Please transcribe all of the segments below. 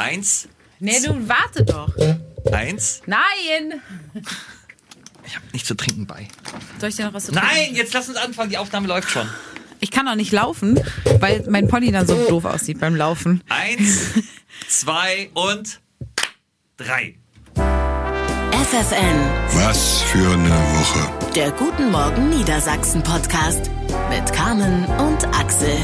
Eins, Nee, du warte doch. eins. Nein! Ich habe nichts zu trinken bei. Soll ich dir noch was zu trinken? Nein, jetzt lass uns anfangen. Die Aufnahme läuft schon. Ich kann auch nicht laufen, weil mein Pony dann so doof aussieht beim Laufen. Eins, zwei und drei. FFN, Was für eine Woche. der Guten Morgen Niedersachsen Podcast mit Carmen und Axel.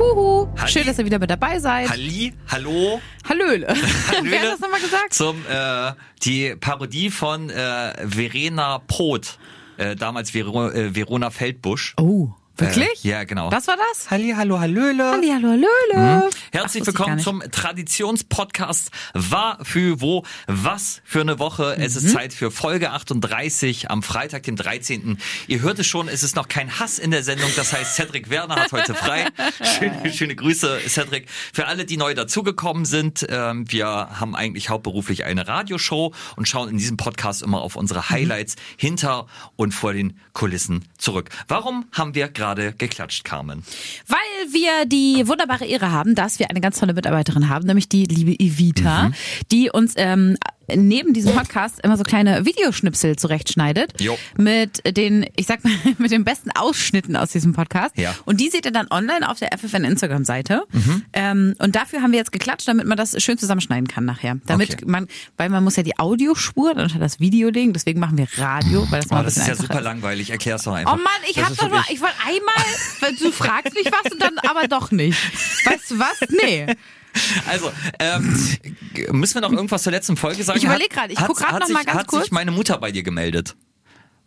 Huhu. Halli. Schön, dass ihr wieder mit dabei seid. Halli, hallo. Hallöle. Hallöle. Wer hat das nochmal gesagt? Zum äh, die Parodie von äh, Verena Poth, äh, damals Vero, äh, Verona Feldbusch. Oh, wirklich? Äh, ja, genau. Das war das? Halli, hallo, hallöle. Halli, hallo, hallöle. Herzlich Ach, wusste ich gar willkommen zum Traditionspodcast War für wo, was für eine Woche. Es Mhm. ist Zeit für Folge 38 am Freitag, dem 13. Ihr hört es schon, es ist noch kein Hass in der Sendung. Das heißt, Cedric Werner hat heute frei. Schöne, schöne Grüße, Cedric. Für alle, die neu dazugekommen sind, ähm, wir haben eigentlich hauptberuflich eine Radioshow und schauen in diesem Podcast immer auf unsere Highlights hinter und vor den Kulissen zurück. Warum haben wir gerade geklatscht, Carmen? Weil wir die wunderbare Ehre haben, dass wir eine ganz tolle Mitarbeiterin haben, nämlich die liebe Evita, Mhm. die uns ähm, neben diesem Podcast immer so kleine Videoschnipsel zurechtschneidet Jo. mit den, ich sag mal, mit den besten Ausschnitten aus diesem Podcast. Ja. Und die seht ihr dann online auf der FFN Instagram-Seite. Ähm, und dafür haben wir jetzt geklatscht, damit man das schön zusammenschneiden kann nachher. Damit Okay. man, weil man muss ja die Audiospur dann unter das Video legen, deswegen machen wir Radio, weil das mal Oh, ein das ist ja super langweilig. Erklär's doch einfach. Oh Mann, ich Das hab ist doch nur, ich wollte einmal, weil du fragst mich was und dann aber doch nicht. Weißt du was? Nee. Also, ähm, müssen wir noch irgendwas zur letzten Folge sagen? Ich überleg Hat- grad, ich hat- guck grad hat noch mal ganz Hat kurz. sich meine Mutter bei dir gemeldet?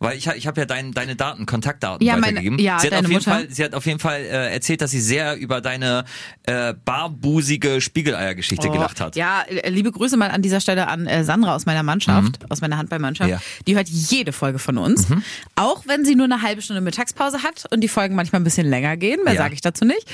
Weil ich, ich habe ja dein, deine Daten, Kontaktdaten Ja, meine- weitergegeben. ja, sie, hat auf jeden Mutter. Fall, sie hat auf jeden Fall äh, erzählt, dass sie sehr über deine äh, barbusige Spiegeleier-Geschichte gelacht hat. Oh, Ja, äh, liebe Grüße mal an dieser Stelle an äh, Sandra aus meiner Mannschaft, aus meiner Handballmannschaft. Ja. Die hört jede Folge von uns. Auch wenn sie nur eine halbe Stunde Mittagspause hat und die Folgen manchmal ein bisschen länger gehen, mehr Ja. sage ich dazu nicht.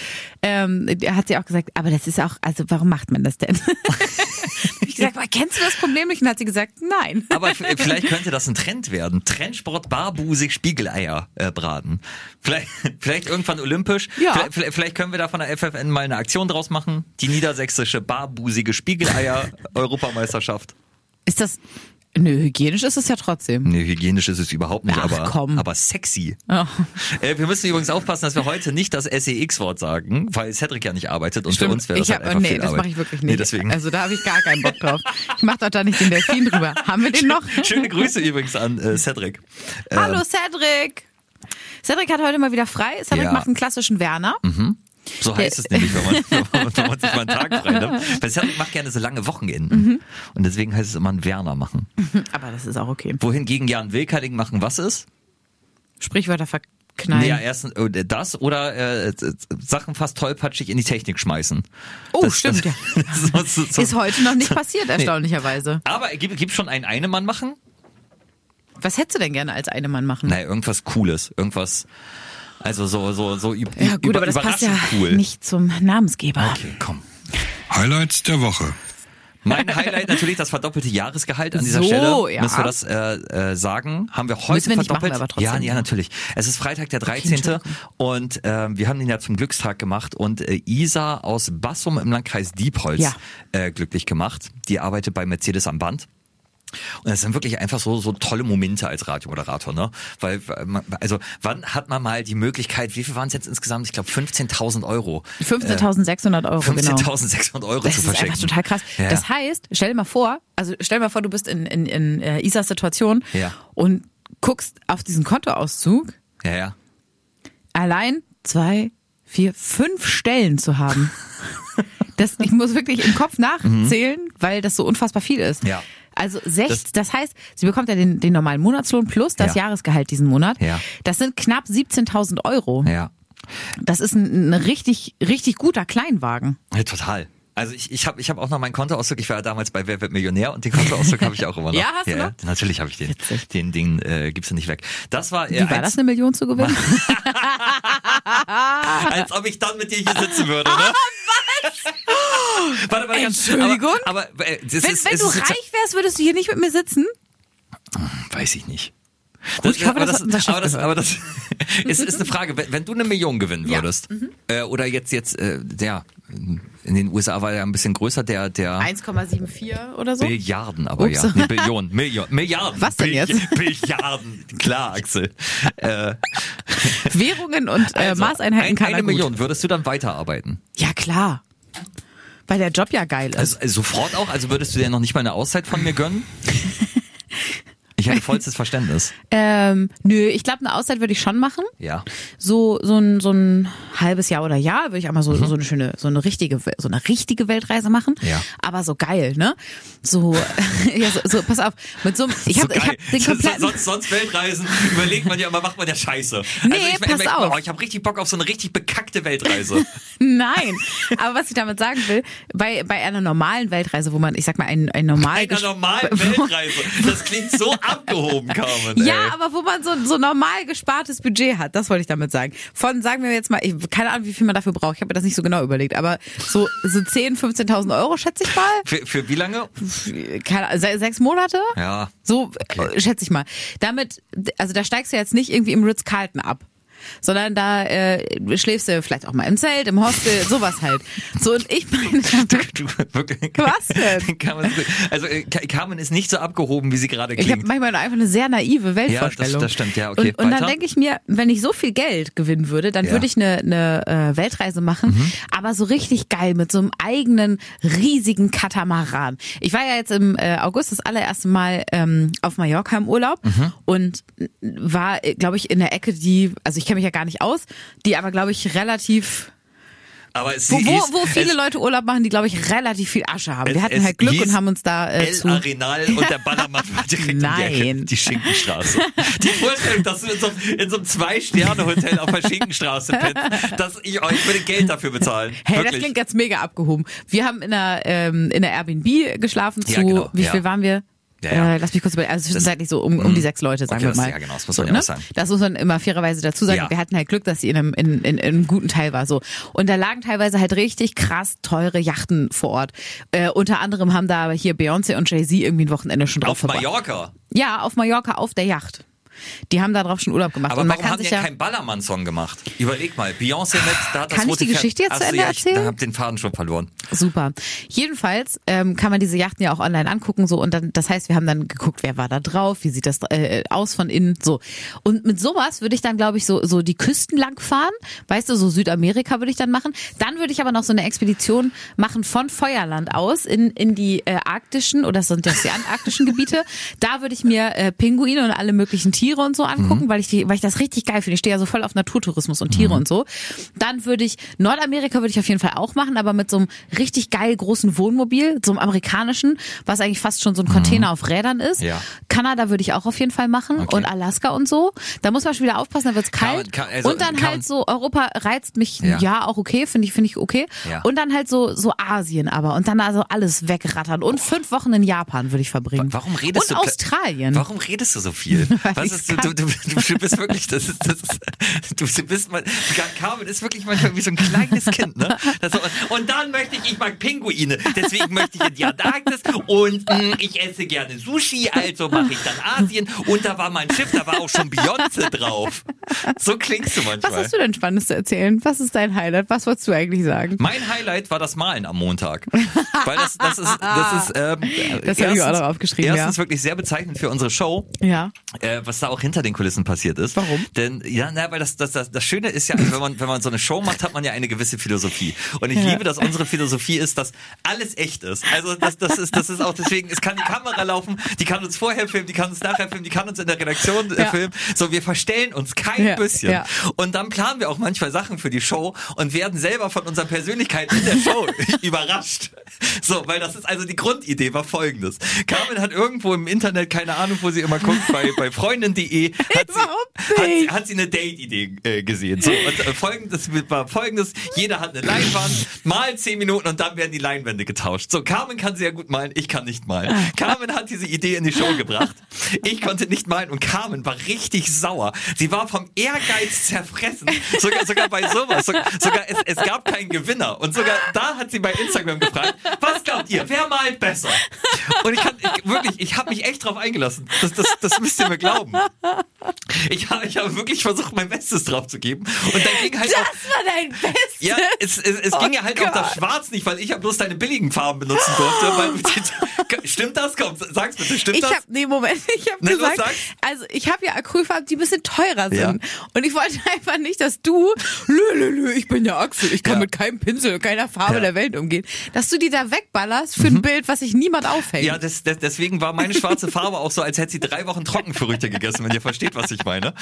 Ähm, hat sie auch gesagt, aber das ist auch, also warum macht man das denn? Hab ich gesagt, kennst du das Problem nicht? Und hat sie gesagt, nein. Aber vielleicht könnte das ein Trend werden. Trendsport, barbusig, Spiegeleier äh, braten. Vielleicht, vielleicht irgendwann olympisch. Ja. Vielleicht, vielleicht- vielleicht können wir da von der FFN mal eine Aktion draus machen. Die niedersächsische barbusige Spiegeleier-Europameisterschaft. Ist das, nö, hygienisch ist es ja trotzdem. Nee, hygienisch ist es überhaupt nicht, Ach, aber, komm. aber sexy. Oh. Äh, wir müssen übrigens aufpassen, dass wir heute nicht das SEX-Wort sagen, weil Cedric ja nicht arbeitet und für Stimmt. uns wäre das ich halt hab, einfach nee, das mache ich wirklich nicht. Nee, deswegen. Also da habe ich gar keinen Bock drauf. Ich mache doch da nicht den Delfin drüber. Haben wir den noch? Schöne Grüße übrigens an äh, Cedric. Hallo Cedric. Cedric hat heute mal wieder frei. Cedric Ja. macht einen klassischen Werner. So heißt es nämlich, wenn man, wenn man, wenn man sich mal einen Tag frei nimmt. Weil Cedric macht gerne so lange Wochenenden. Mhm. Und deswegen heißt es immer ein Werner machen. Aber das ist auch okay. Wohingegen Jan Wilkerding machen was ist? Sprichwörter verknallen. Nee, ja, erstens äh, das oder äh, Sachen fast tollpatschig in die Technik schmeißen. oh, Das- stimmt. das- ja. so- so- so- Ist heute noch nicht passiert, erstaunlicherweise. Aber gibt, gibt schon einen Einemann machen? Was hättest du denn gerne als Einemann machen? Naja, irgendwas Cooles. Irgendwas, also so, so, so ja, gut, über, aber das passt ja überraschend cool. nicht zum Namensgeber. Okay, komm. Highlights der Woche. Mein Highlight natürlich das verdoppelte Jahresgehalt an dieser So, Stelle. ja. Müssen wir das äh, äh, sagen? Haben wir heute wir nicht verdoppelt? machen, aber trotzdem. ja, ja, natürlich. Es ist Freitag der 13. Entschuldigung. und ähm, wir haben den ja zum Glückstag gemacht und äh, Isa aus Bassum im Landkreis Diepholz Ja. äh, glücklich gemacht. Die arbeitet bei Mercedes am Band. Und das sind wirklich einfach so, so tolle Momente als Radiomoderator, ne? Weil, also, wann hat man mal die Möglichkeit, wie viel waren es jetzt insgesamt? Ich glaube 15.000 Euro. 15.600 Euro, genau. 15.600 Euro Das zu ist verschenken. einfach total krass. Ja. Das heißt, stell dir mal vor, also stell dir mal vor, du bist in, in, in äh, Isas Situation Ja. und guckst auf diesen Kontoauszug, ja, ja. allein zwei, vier, fünf Stellen zu haben. Das, ich muss wirklich im Kopf nachzählen, weil das so unfassbar viel ist. Mhm. Ja. Also sech, Das- das, heißt, sie bekommt ja den, den normalen Monatslohn plus das Ja. Jahresgehalt diesen Monat. Ja. Das sind knapp 17.000 Euro. Ja. Das ist ein, ein richtig, richtig guter Kleinwagen. Ja, total. Also ich, ich habe ich hab auch noch meinen Kontoauszug. Ich war ja damals bei Wer wird Millionär und den Kontoauszug habe ich auch immer noch. Ja, hast du noch? natürlich habe ich den. Witzig. Den Ding äh, gibst du nicht weg. Das war, äh, Wie war eins, das, eine Million zu gewinnen? als ob ich dann mit dir hier sitzen würde, ne? Warte, warte, Entschuldigung? Aber, aber äh, das Wenn, ist, wenn es du ist reich wärst, würdest du hier nicht mit mir sitzen? Weiß ich nicht. Gut, hoffe, aber das Chef aber das, aber das ist, ist eine Frage. Wenn, wenn du eine Million gewinnen Ja. Mhm. würdest, äh, oder jetzt, jetzt, äh, ja, in den USA war er ein bisschen größer, der, der 1,74 oder so? Milliarden, aber Ups. ja. Nee, Billionen, Million, Milliarden. Was denn jetzt? Milliarden. Klar, Axel. Äh, Währungen und äh, also, Maßeinheiten ein, kann Eine. Million, würdest du dann weiterarbeiten? Ja, klar. Weil der Job ja geil ist. Also, also sofort auch? Also würdest du dir noch nicht mal eine Auszeit von mir gönnen? Ich hätte vollstes Verständnis. ähm, nö, ich glaube, eine Auszeit würde ich schon machen. Ja. So, so ein, so ein halbes Jahr oder Jahr würde ich einmal Mhm. so, so eine schöne, so eine richtige, so eine richtige Weltreise machen. Ja. Aber so geil, ne? So, ja, so, so, pass auf, mit so einem, ich habe, ich geil. habe den kompletten, sonst, sonst Weltreisen überlegt man ja immer, macht man ja Scheiße. Nee, also ich, pass ich, auf. Oh, ich habe richtig Bock auf so eine richtig bekackte Weltreise. nein. Aber was ich damit sagen will, bei, bei einer normalen Weltreise, wo man, ich sag mal, ein, ein normal, Einer normalen Weltreise. Das klingt so abgehoben, Carmen. Ja, ey. aber wo man so, so normal gespartes Budget hat, das wollte ich damit sagen. Von, sagen wir jetzt mal, ich, keine Ahnung, wie viel man dafür braucht, ich habe mir das nicht so genau überlegt, aber so, so 10.000, 15.000 Euro schätze ich mal. Für, für wie lange? Keine, Ahnung, se- sechs Monate? Ja. So Okay. äh, schätze ich mal. Damit, also da steigst du jetzt nicht irgendwie im Ritz-Carlton ab. Sondern da äh, schläfst du vielleicht auch mal im Zelt, im Hostel, sowas halt. So und ich meine, Du, wirklich. Was denn? Carmen, also äh, Carmen ist nicht so abgehoben, wie sie gerade Ich habe klingt. manchmal einfach eine sehr naive Weltvorstellung. Ja, das- das stimmt, ja, okay, Und, und dann denke ich mir, wenn ich so viel Geld gewinnen würde, dann Ja. würde ich eine, eine äh, Weltreise machen, Mhm. aber so richtig geil mit so einem eigenen riesigen Katamaran. Ich war ja jetzt im äh, August das allererste Mal ähm, auf Mallorca im Urlaub Mhm. und war, glaube ich, in der Ecke, die, also ich kenne mich ja gar nicht aus, die aber, glaube ich, relativ Aber es wo, wo, hieß, wo viele es, Leute Urlaub machen, die, glaube ich, relativ viel Asche haben. Wir hatten halt Glück und haben uns da äh, El. Arenal und der Ballermann war direkt um die Ecke. Nein. Die Schinkenstraße. Die Vorstellung, dass du in so, in so einem Zwei-Sterne-Hotel auf der Schinkenstraße pennst, dass ich euch würde Geld dafür bezahlen. Hey, das Wirklich. klingt jetzt mega abgehoben. Wir haben in einer, ähm, in der Airbnb geschlafen zu, Ja, genau, wie ja. viel waren wir? Ja, ja. Äh, lass mich kurz überlegen, also zwischenzeitlich so um, um die sechs Leute, sagen Okay, wir das- mal. ja, genau, das muss so, man ja ne? sagen. Das muss man immer fairerweise dazu sagen. Ja. Wir hatten halt Glück, dass sie in einem, in, in, in einem guten Teil war. so. Und da lagen teilweise halt richtig krass teure Yachten vor Ort. Äh, unter anderem haben da hier Beyoncé und Jay-Z irgendwie ein Wochenende schon drauf Auf verbracht. Mallorca. Ja, auf Mallorca auf der Yacht. Die haben da drauf schon Urlaub gemacht. Aber und man warum kann haben die sich ja keinen Ballermann-Song gemacht? Überleg mal, Beyoncé mit, da hat das Kann ich rote die Pferd- Geschichte jetzt zu Ach so, Ende ja, ich erzählen? hab den Faden schon verloren. Super. Jedenfalls ähm, kann man diese Yachten ja auch online angucken so und dann, das heißt, wir haben dann geguckt, wer war da drauf, wie sieht das äh, aus von innen, so. Und mit sowas würde ich dann, glaube ich, so so die Küsten lang fahren, weißt du, so Südamerika würde ich dann machen. Dann würde ich aber noch so eine Expedition machen von Feuerland aus in in die äh, arktischen oder sind das die antarktischen Gebiete. Da würde ich mir äh, Pinguine und alle möglichen Tiere und so angucken, weil ich die, weil ich das richtig geil finde. Ich stehe ja so voll auf Naturtourismus und Tiere und so. Dann würde ich Nordamerika würde ich auf jeden Fall auch machen, aber mit so einem richtig geil großen Wohnmobil, so einem amerikanischen, was eigentlich fast schon so ein Container auf Rädern ist. Ja. Kanada würde ich auch auf jeden Fall machen Okay. und Alaska und so. Da muss man schon wieder aufpassen, da wird's Kann kalt. kann- also und dann kann- halt so Europa reizt mich Ja. ja, auch okay, finde ich finde ich okay. Ja. Und dann halt so so Asien aber und dann also alles wegrattern und fünf Wochen in Japan würde ich verbringen. Warum redest und du? Australien. Warum redest du so viel? Was ich's ist, du, du, du, du bist wirklich, das ist, das ist, du bist mal, Carmen ist wirklich manchmal wie so ein kleines Kind, ne? Das und dann möchte ich, ich mag Pinguine, deswegen möchte ich in die Antarktis und mh, ich esse gerne Sushi, also mache ich dann Asien und da war mein Schiff, da war auch schon Beyoncé drauf. So klingst du Was manchmal. hast du denn Spannendes zu erzählen? Was ist dein Highlight? Was wolltest du eigentlich sagen? Mein Highlight war das Malen am Montag. Weil das, das ist, das ist, ähm, Das hab ich auch noch aufgeschrieben, erstens ja. wirklich sehr bezeichnend für unsere Show. Ja. äh, was da auch hinter den Kulissen passiert ist. Warum? Denn ja, na, weil das, das, das, das Schöne ist ja, also wenn man wenn man so eine Show macht, hat man ja eine gewisse Philosophie. Und ich Ja. liebe, dass unsere Philosophie ist, dass alles echt ist. Also das, das ist das ist auch deswegen, es kann die Kamera laufen, die kann uns vorher filmen, die kann uns nachher filmen, die kann uns in der Redaktion äh, Ja. filmen. So, wir verstellen uns kein Ja, bisschen. Und dann planen wir auch manchmal Sachen für die Show und werden selber von unserer Persönlichkeit in der Show überrascht. So, weil das ist also die Grundidee war folgendes. Carmen hat irgendwo im Internet, keine Ahnung, wo sie immer guckt, bei, bei freundin.de hat sie, hat, hat sie eine Date-Idee äh, gesehen. So, und äh, folgendes war folgendes, jeder hat eine Leinwand, mal zehn Minuten und dann werden die Leinwände getauscht. So, Carmen kann sehr gut malen, ich kann nicht malen. Carmen hat diese Idee in die Show gebracht. Ich konnte nicht malen und Carmen war richtig sauer. Sie war vom Ehrgeiz zerfressen. Sogar, sogar bei sowas. Sogar, sogar es, es gab keinen Gewinner. Und sogar da hat sie bei Instagram gefragt, was glaubt ihr, wer malt besser? Und ich kann, ich, wirklich, ich habe mich echt drauf eingelassen. Das, das, das müsst ihr mir glauben. Ich habe ich hab wirklich versucht, mein Bestes drauf zu geben. Und dann ging halt Das auch, war dein Bestes. ja, es, es, es Oh ging ja halt auch das Gott. Schwarz nicht, weil ich ja bloß deine billigen Farben benutzen durfte. Weil, stimmt das? Komm, sag's bitte, stimmt Ich das? habe nee Moment, ich habe Nee, gesagt, sag. also ich habe ja Acrylfarben, die ein bisschen teurer sind Ja. und ich wollte einfach nicht, dass du, lö, lö, lö, ich bin der Axel, ich kann Ja. mit keinem Pinsel und keiner Farbe Ja. Mhm. der Welt umgehen, dass du die da wegballerst für ein Bild, was sich niemand aufhängt. Ja, das, das, deswegen war meine schwarze Farbe auch so, als hätte sie drei Wochen Trockenfrüchte gegessen, wenn ihr versteht, was ich meine.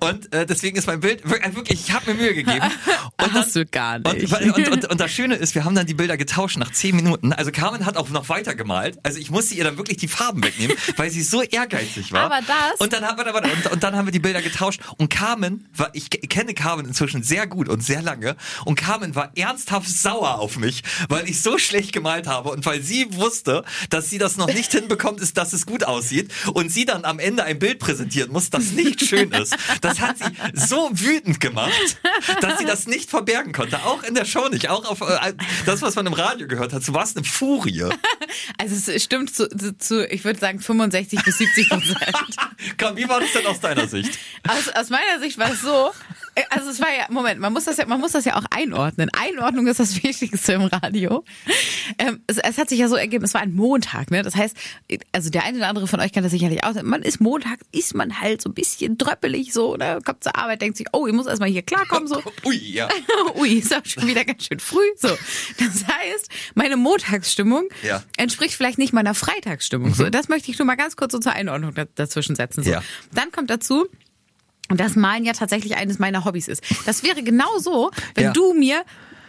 Und äh, deswegen ist mein Bild äh, wirklich, ich habe mir Mühe gegeben. Und Hast du gar nicht. Und, und, und, und das Schöne ist, wir haben dann die Bilder getauscht nach zehn Minuten. Also Carmen hat auch noch weiter gemalt. Also ich musste ihr dann wirklich die Farben wegnehmen, weil sie so ehrgeizig war. Aber das- Und dann haben wir, und, und dann haben wir die Bilder getauscht. Und Carmen war, ich ke- kenne Carmen inzwischen sehr gut und sehr lange. Und Carmen war ernsthaft sauer auf mich, weil ich so schlecht gemalt habe und weil sie wusste, dass sie das noch nicht hinbekommt, ist, dass es gut aussieht. Und sie dann am Ende ein Bild präsentieren muss, das nicht schön ist. Das hat sie so wütend gemacht, dass sie das nicht verbergen konnte. Auch in der Show nicht. Auch auf äh, das, was man im Radio gehört hat. Du warst eine Furie. Also es stimmt zu, zu, zu ich würde sagen 65 bis 70 Prozent. Komm, wie war das denn aus deiner Sicht? aus, aus meiner Sicht war es so, also es war ja, Moment, man muss das ja, man muss das ja auch einordnen. Einordnung ist das Wichtigste im Radio. Ähm, es, es hat sich ja so ergeben, es war ein Montag, ne? Das heißt, also der eine oder andere von euch kennt das sicherlich auch. Man ist Montag, ist man halt so ein bisschen dröppelig so, ne? Kommt zur Arbeit, denkt sich, oh, ich muss erstmal hier klarkommen, so. Ui, ja. Ui, ist auch schon wieder ganz schön früh. So, das heißt, meine Montagsstimmung Ja. Mhm. entspricht vielleicht nicht meiner Freitagsstimmung. So, das möchte ich nur mal ganz kurz so zur Einordnung da, dazwischen setzen. So. Ja. Dann kommt dazu, dass Malen ja tatsächlich eines meiner Hobbys ist. Das wäre genau so, wenn Ja. du mir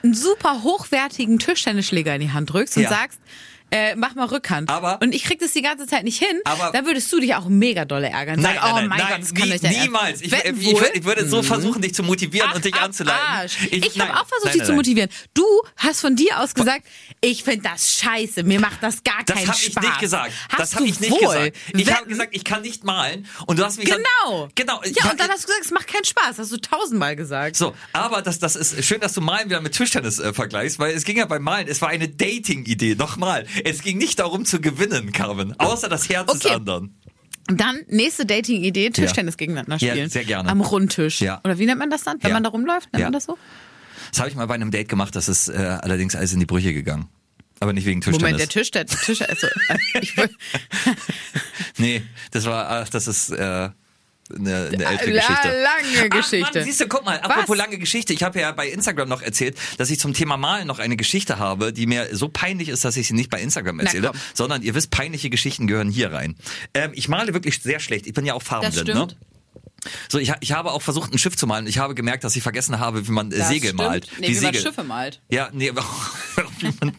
einen super hochwertigen Tischtennisschläger in die Hand drückst und Ja. sagst, äh, mach mal Rückhand. Aber- und ich krieg das die ganze Zeit nicht hin, Aber- dann würdest du dich auch mega dolle ärgern. Nein, Sagen, nein, oh mein nein, Gott, das kann nie, Ernst- niemals. Ich, ich, wohl? ich, würde so versuchen, dich zu motivieren Ach, und dich anzuleiten. Arsch. Ich, nein, habe auch versucht, dich zu motivieren. Du hast von dir aus gesagt, ich finde das scheiße, mir macht das gar Das keinen habe ich Spaß. nicht gesagt. Hast das habe ich nicht wohl. gesagt. Ich habe gesagt, ich kann nicht malen. Und du hast mich Genau. Dann, genau. Ja, und dann hast du gesagt, es macht keinen Spaß. Hast du tausendmal gesagt. so, aber das, das ist schön, dass du Malen wieder mit Tischtennis äh, vergleichst, weil es ging ja beim Malen, es war eine Dating-Idee. Nochmal, es ging nicht darum zu gewinnen, Carmen, außer das Herz des Okay. anderen. Dann nächste Dating-Idee, Tischtennis gegeneinander Ja, spielen. sehr gerne. Am Rundtisch. Ja. Oder wie nennt man das dann, wenn Ja. man da rumläuft? Nennt Ja. man das so? Das habe ich mal bei einem Date gemacht, das ist äh, allerdings alles in die Brüche gegangen. Aber nicht wegen Tischtennis. Moment, der Tisch, der Tisch, also, will, Nee, das war, ach, das ist äh, eine, eine ältere La- Geschichte. lange Geschichte. Ach, Mann, siehst du, guck mal, apropos Was? lange Geschichte. Ich habe ja bei Instagram noch erzählt, dass ich zum Thema Malen noch eine Geschichte habe, die mir so peinlich ist, dass ich sie nicht bei Instagram Na, erzähle, komm. sondern ihr wisst, peinliche Geschichten gehören hier rein. Ähm, ich male wirklich sehr schlecht. Ich bin ja auch farbenblind, ne? So, ich, ich habe auch versucht, ein Schiff zu malen. Ich habe gemerkt, dass ich vergessen habe, wie man äh, Das Segel stimmt. malt. Nee, wie wie man Segel. Schiffe malt. Ja, nee, wie man,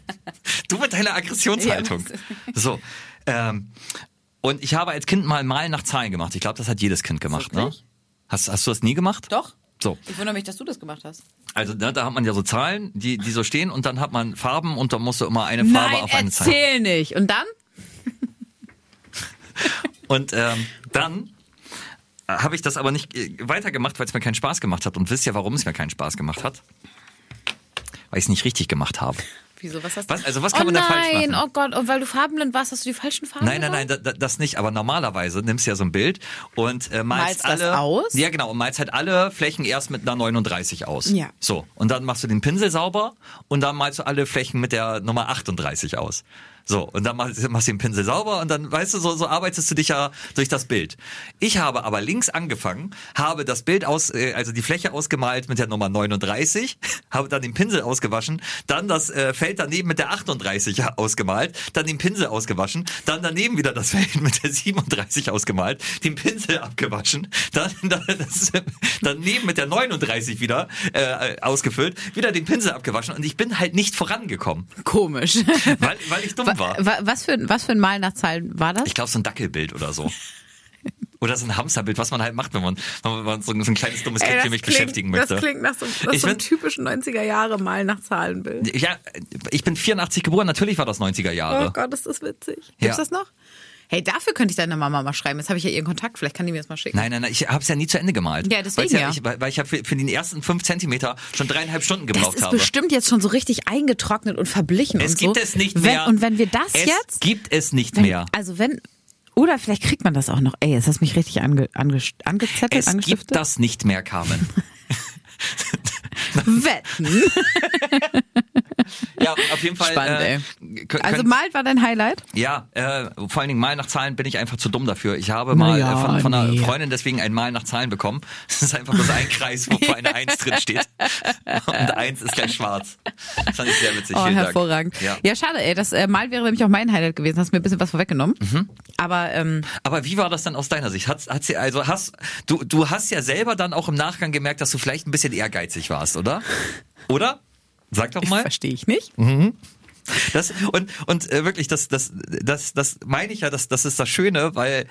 du mit deiner Aggressionshaltung. So, ähm, und ich habe als Kind mal Malen nach Zahlen gemacht. Ich glaube, das hat jedes Kind gemacht, ne? Hast, hast du das nie gemacht? Doch. So, Ich wundere mich, dass du das gemacht hast. also ne, da hat man ja so Zahlen, die, die so stehen und dann hat man Farben und dann musst du immer eine Farbe Nein, auf eine Zahl. erzähl nicht. Und dann? Und ähm, dann äh, habe ich das aber nicht äh, weitergemacht, weil es mir keinen Spaß gemacht hat. Und wisst ihr, warum es mir keinen Spaß gemacht hat? Weil ich es nicht richtig gemacht habe. Wieso, was hast du? Was? Also was kann oh man da nein, falsch machen? oh Gott, und weil du farbenblind warst, hast du die falschen Farben Nein, nein, nein, da, da, das nicht. Aber normalerweise nimmst du ja so ein Bild und äh, malst, Malst das alle. aus? Ja, genau. Und malst halt alle Flächen erst mit einer 39 aus. Ja. So. Und dann machst du den Pinsel sauber und dann malst du alle Flächen mit der Nummer 38 aus. So, und dann machst, machst du den Pinsel sauber und dann, weißt du, so, so arbeitest du dich ja durch das Bild. Ich habe aber links angefangen, habe das Bild aus, äh, also die Fläche ausgemalt mit der Nummer 39, habe dann den Pinsel ausgewaschen, dann das äh, Feld daneben mit der 38 ausgemalt, dann den Pinsel ausgewaschen, dann daneben wieder das Feld mit der 37 ausgemalt, den Pinsel abgewaschen, dann, dann das, daneben mit der 39 wieder äh, ausgefüllt, wieder den Pinsel abgewaschen und ich bin halt nicht vorangekommen, Komisch. weil, weil ich dumm war. Wa- Was für, ein- was für ein Mal nach Zahlen war das? Ich glaube, so ein Dackelbild oder so. Oder so ein Hamsterbild, was man halt macht, wenn man, wenn man so, ein- so ein kleines dummes Kind mich beschäftigen möchte. Das klingt nach so, das Ich so einem bin- typischen 90er Jahre Mal nach Zahlenbild. Ja, ich bin 84 geboren, natürlich war das 90er Oh Jahre. Gott, ist das witzig. Gibt's Ja. das noch? Hey, dafür könnte ich deiner Mama mal schreiben. Jetzt habe ich ja ihren Kontakt. Vielleicht kann die mir das mal schicken. Nein, nein, nein, ich habe es ja nie zu Ende gemalt. Ja, deswegen ja. Ich, weil ich habe für, für den ersten fünf Zentimeter schon dreieinhalb Stunden das gebraucht ist habe. bestimmt jetzt schon so richtig eingetrocknet und verblichen Es und so. gibt es nicht wenn, mehr. Und wenn wir das es jetzt... gibt es nicht wenn, mehr. Also wenn... Oder vielleicht kriegt man das auch noch. Ey, jetzt hast mich richtig ange, ange, angezettelt, Es angestiftet. gibt das nicht mehr, Carmen. Wetten. ja, auf jeden Fall. Spannend, äh, könnt- Also malt war dein Highlight? Ja, äh, vor allen Dingen Mal nach Zahlen bin ich einfach zu dumm dafür. Ich habe mal äh, von, von einer nee. Freundin deswegen ein Mal nach Zahlen bekommen. Das ist einfach bloß ein Kreis, wo eine Eins drin steht. Und eins ist gleich schwarz. Das fand ich sehr witzig. Oh, Vielen hervorragend. Ja. Ja. schade, ey. Das äh, Mal wäre nämlich auch mein Highlight gewesen. Hast mir ein bisschen was vorweggenommen. Mhm. Aber ähm, Aber wie war das dann aus deiner Sicht? Hat, hat sie, also hast, du, du hast ja selber dann auch im Nachgang gemerkt, dass du vielleicht ein bisschen ehrgeizig warst, oder? Oder? Sag doch mal. verstehe ich nicht. Das, und und äh, wirklich, das, das, das, das meine ich ja, das, das ist das Schöne, weil